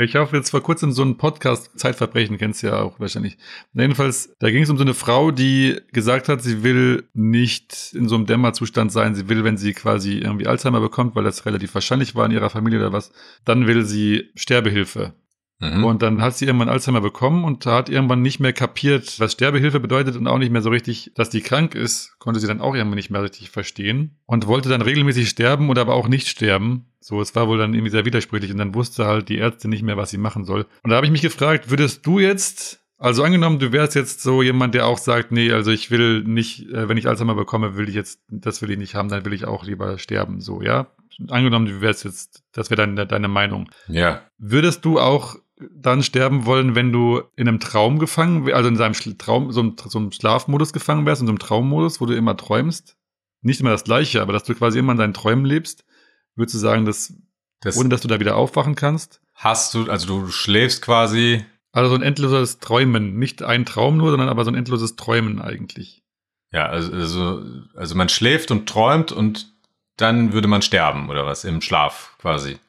Ich habe jetzt vor kurzem so einen Podcast, Zeitverbrechen, kennst du ja auch wahrscheinlich. Jedenfalls, da ging es um so eine Frau, die gesagt hat, sie will nicht in so einem Dämmerzustand sein. Sie will, wenn sie quasi irgendwie Alzheimer bekommt, weil das relativ wahrscheinlich war in ihrer Familie oder was, dann will sie Sterbehilfe. Mhm. Und dann hat sie irgendwann Alzheimer bekommen und hat irgendwann nicht mehr kapiert, was Sterbehilfe bedeutet und auch nicht mehr so richtig, dass die krank ist, konnte sie dann auch irgendwann nicht mehr richtig verstehen und wollte dann regelmäßig sterben oder aber auch nicht sterben. So, es war wohl dann irgendwie sehr widersprüchlich und dann wusste halt die Ärzte nicht mehr, was sie machen soll. Und da habe ich mich gefragt, würdest du jetzt, also angenommen, du wärst jetzt so jemand, der auch sagt, nee, also ich will nicht, äh, wenn ich Alzheimer bekomme, will ich jetzt, das will ich nicht haben, dann will ich auch lieber sterben, so, ja? Angenommen, du wärst jetzt, das wäre deine, deine Meinung. Ja. Würdest du auch dann sterben wollen, wenn du in einem Traum gefangen wärst, also in seinem Traum, so einem, so einem Schlafmodus gefangen wärst, in so einem Traummodus, wo du immer träumst? Nicht immer das Gleiche, aber dass du quasi immer in deinen Träumen lebst, würdest du sagen, dass, Das ohne dass du da wieder aufwachen kannst? hast du, also du schläfst quasi. Also so ein endloses Träumen, nicht ein Traum nur, sondern aber so ein endloses Träumen eigentlich. Ja, also, also, also man schläft und träumt und dann würde man sterben oder was im Schlaf quasi.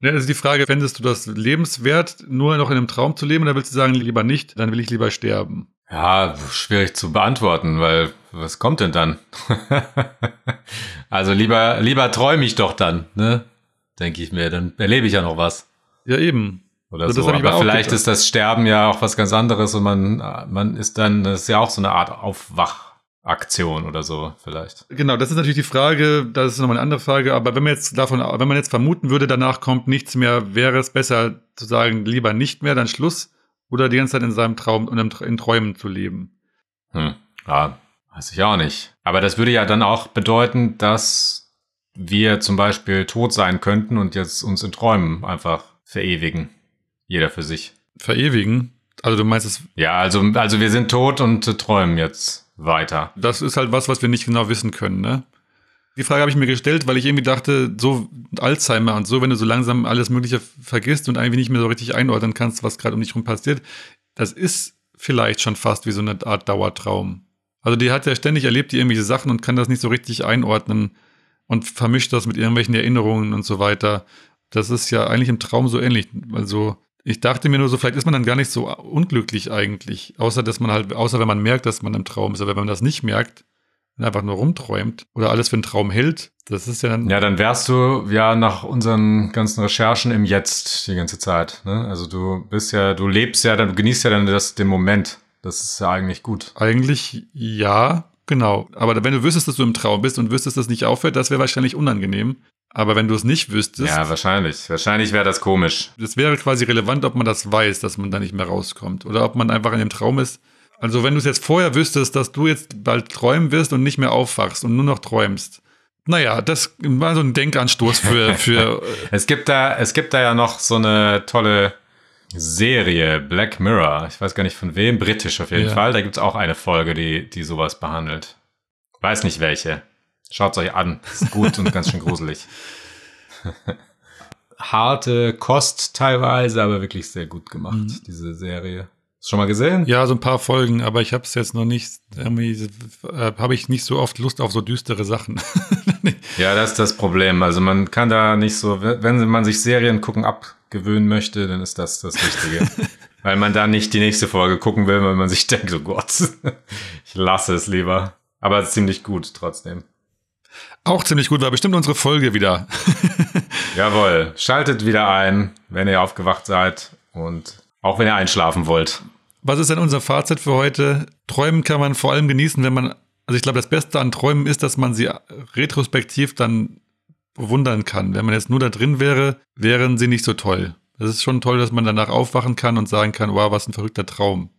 Ja, also die Frage, fändest du das lebenswert, nur noch in einem Traum zu leben, oder willst du sagen, lieber nicht, dann will ich lieber sterben? Ja, schwierig zu beantworten, weil was kommt denn dann? also lieber, lieber träume ich doch dann, ne? Denke ich mir, dann erlebe ich ja noch was. Ja, eben. Oder Also so. Aber vielleicht gedacht. ist das Sterben ja auch was ganz anderes und man, man ist dann, das ist ja auch so eine Art Aufwachaktion oder so, vielleicht. Genau, das ist natürlich die Frage, das ist nochmal eine andere Frage, aber wenn man jetzt davon, wenn man jetzt vermuten würde, danach kommt nichts mehr, wäre es besser zu sagen, lieber nicht mehr, dann Schluss, oder die ganze Zeit in seinem Traum und im- in Träumen zu leben. Hm. Ja, weiß ich auch nicht. Aber das würde ja dann auch bedeuten, dass wir zum Beispiel tot sein könnten und jetzt uns in Träumen einfach verewigen. Jeder für sich. Verewigen? Also du meinst es. Ja, also, also wir sind tot und träumen jetzt weiter. Das ist halt was, was wir nicht genau wissen können, ne? Die Frage habe ich mir gestellt, weil ich irgendwie dachte, so Alzheimer und so, wenn du so langsam alles Mögliche vergisst und eigentlich nicht mehr so richtig einordnen kannst, was gerade um dich rum passiert, das ist vielleicht schon fast wie so eine Art Dauertraum. Also die hat ja ständig erlebt, die irgendwelche Sachen und kann das nicht so richtig einordnen und vermischt das mit irgendwelchen Erinnerungen und so weiter. Das ist ja eigentlich im Traum so ähnlich. Also ich dachte mir nur so, vielleicht ist man dann gar nicht so unglücklich eigentlich, außer dass man halt, außer wenn man merkt, dass man im Traum ist. Aber wenn man das nicht merkt, einfach nur rumträumt oder alles für einen Traum hält, das ist ja dann. Ja, dann wärst du ja nach unseren ganzen Recherchen im Jetzt die ganze Zeit. Ne? Also du bist ja, du lebst ja, dann du genießt ja dann das, den Moment. Das ist ja eigentlich gut. Eigentlich ja, genau. Aber wenn du wüsstest, dass du im Traum bist und wüsstest, dass es nicht aufhört, das wäre wahrscheinlich unangenehm. Aber wenn du es nicht wüsstest. Ja, wahrscheinlich. Wahrscheinlich wäre das komisch. Das wäre quasi relevant, ob man das weiß, dass man da nicht mehr rauskommt. Oder ob man einfach in dem Traum ist. Also, wenn du es jetzt vorher wüsstest, dass du jetzt bald träumen wirst und nicht mehr aufwachst und nur noch träumst. Naja, das war so ein Denkanstoß für. für es, gibt da, es gibt da ja noch so eine tolle Serie, Black Mirror. Ich weiß gar nicht von wem, britisch auf jeden Ja. Fall. Da gibt es auch eine Folge, die, die sowas behandelt. Weiß nicht welche. Schaut's euch an. Ist gut und ganz schön gruselig. Harte Kost teilweise, aber wirklich sehr gut gemacht, Mhm. diese Serie. Hast schon mal gesehen? ja, so ein paar Folgen, aber ich habe es jetzt noch nicht. Irgendwie äh, habe ich nicht so oft Lust auf so düstere Sachen. Ja, das ist das Problem. Also man kann da nicht so, wenn man sich Serien gucken abgewöhnen möchte, dann ist das das Richtige. weil man da nicht die nächste Folge gucken will, weil man sich denkt, oh Gott, ich lasse es lieber. Aber es ist ziemlich gut trotzdem. Auch ziemlich gut war bestimmt unsere Folge wieder. Jawohl, schaltet wieder ein, wenn ihr aufgewacht seid und auch wenn ihr einschlafen wollt. Was ist denn unser Fazit für heute? Träumen kann man vor allem genießen, wenn man, also ich glaube, das Beste an Träumen ist, dass man sie retrospektiv dann bewundern kann. Wenn man jetzt nur da drin wäre, wären sie nicht so toll. Das ist schon toll, dass man danach aufwachen kann und sagen kann, wow, was ein verrückter Traum.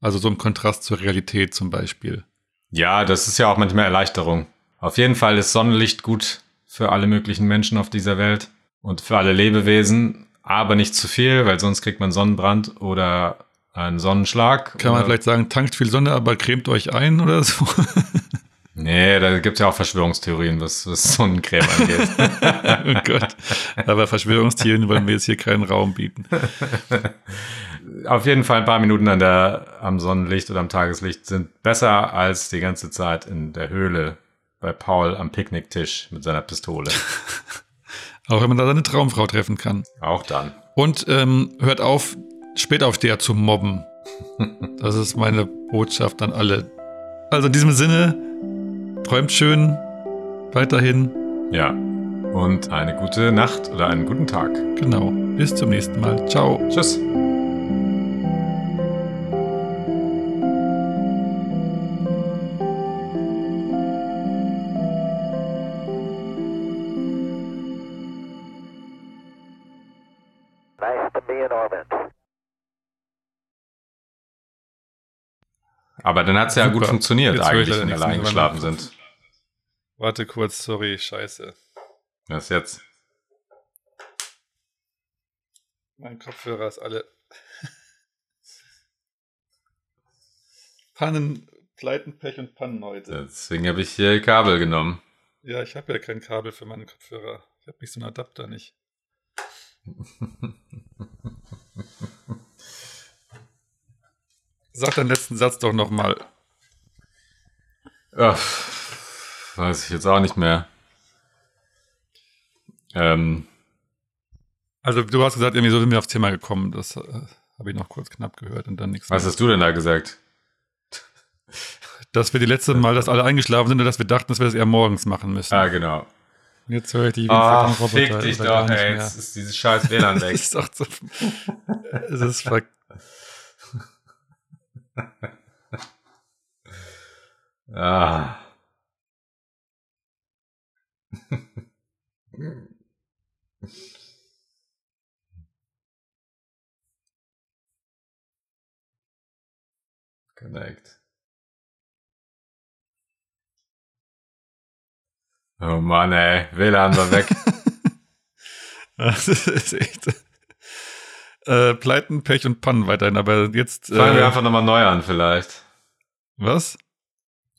Also so im Kontrast zur Realität zum Beispiel. Ja, das ist ja auch manchmal Erleichterung. Auf jeden Fall ist Sonnenlicht gut für alle möglichen Menschen auf dieser Welt und für alle Lebewesen, aber nicht zu viel, weil sonst kriegt man Sonnenbrand oder einen Sonnenschlag. Kann man vielleicht sagen, tankt viel Sonne, aber cremt euch ein oder so? Nee, da gibt's ja auch Verschwörungstheorien, was, was Sonnencreme angeht. oh Gott. Aber Verschwörungstheorien wollen wir jetzt hier keinen Raum bieten. Auf jeden Fall ein paar Minuten an der, am Sonnenlicht oder am Tageslicht sind besser als die ganze Zeit in der Höhle bei Paul am Picknicktisch mit seiner Pistole. Auch wenn man da seine Traumfrau treffen kann. Auch dann. Und ähm, hört auf, Spätaufsteher zu mobben. Das ist meine Botschaft an alle. Also in diesem Sinne, träumt schön, weiterhin, Ja. Und eine gute Nacht oder einen guten Tag. genau. Bis zum nächsten Mal. Ciao. Tschüss. Aber dann hat's ja Super. gut funktioniert Jetzt eigentlich, wenn alle eingeschlafen sind. Warte kurz, sorry, scheiße. Was jetzt? Mein Kopfhörer ist alle. Pannen, Pleiten, Pech und Pannen heute. Deswegen habe ich hier Kabel genommen. Ja, ich habe ja kein Kabel für meine Kopfhörer. Ich habe nicht so einen Adapter nicht. Sag deinen letzten Satz doch nochmal. Ach, weiß ich jetzt auch nicht mehr. Ähm, Also du hast gesagt, irgendwie so sind wir aufs Thema gekommen. Das äh, habe ich noch kurz knapp gehört und dann nichts was mehr. hast du denn da gesagt? Dass wir die letzte Mal, dass alle eingeschlafen sind und dass wir dachten, dass wir das eher morgens machen müssen. Ah, genau. Jetzt höre ich die Ah, fick dich doch, ey. Jetzt ist dieses scheiß WLAN weg. Das ist doch so. Es ist ah. Connect. Oh Mann, ey, WLAN war weg. das ist echt. Äh, Pleiten, Pech und Pannen weiterhin, aber jetzt. Fangen äh, wir einfach nochmal neu an, vielleicht. Was?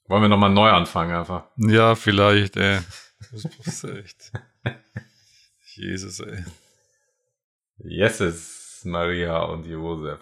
Wollen wir nochmal neu anfangen, einfach. Ja, vielleicht, ey. Das ist echt. Jesus, ey. Jesus, Maria und Josef.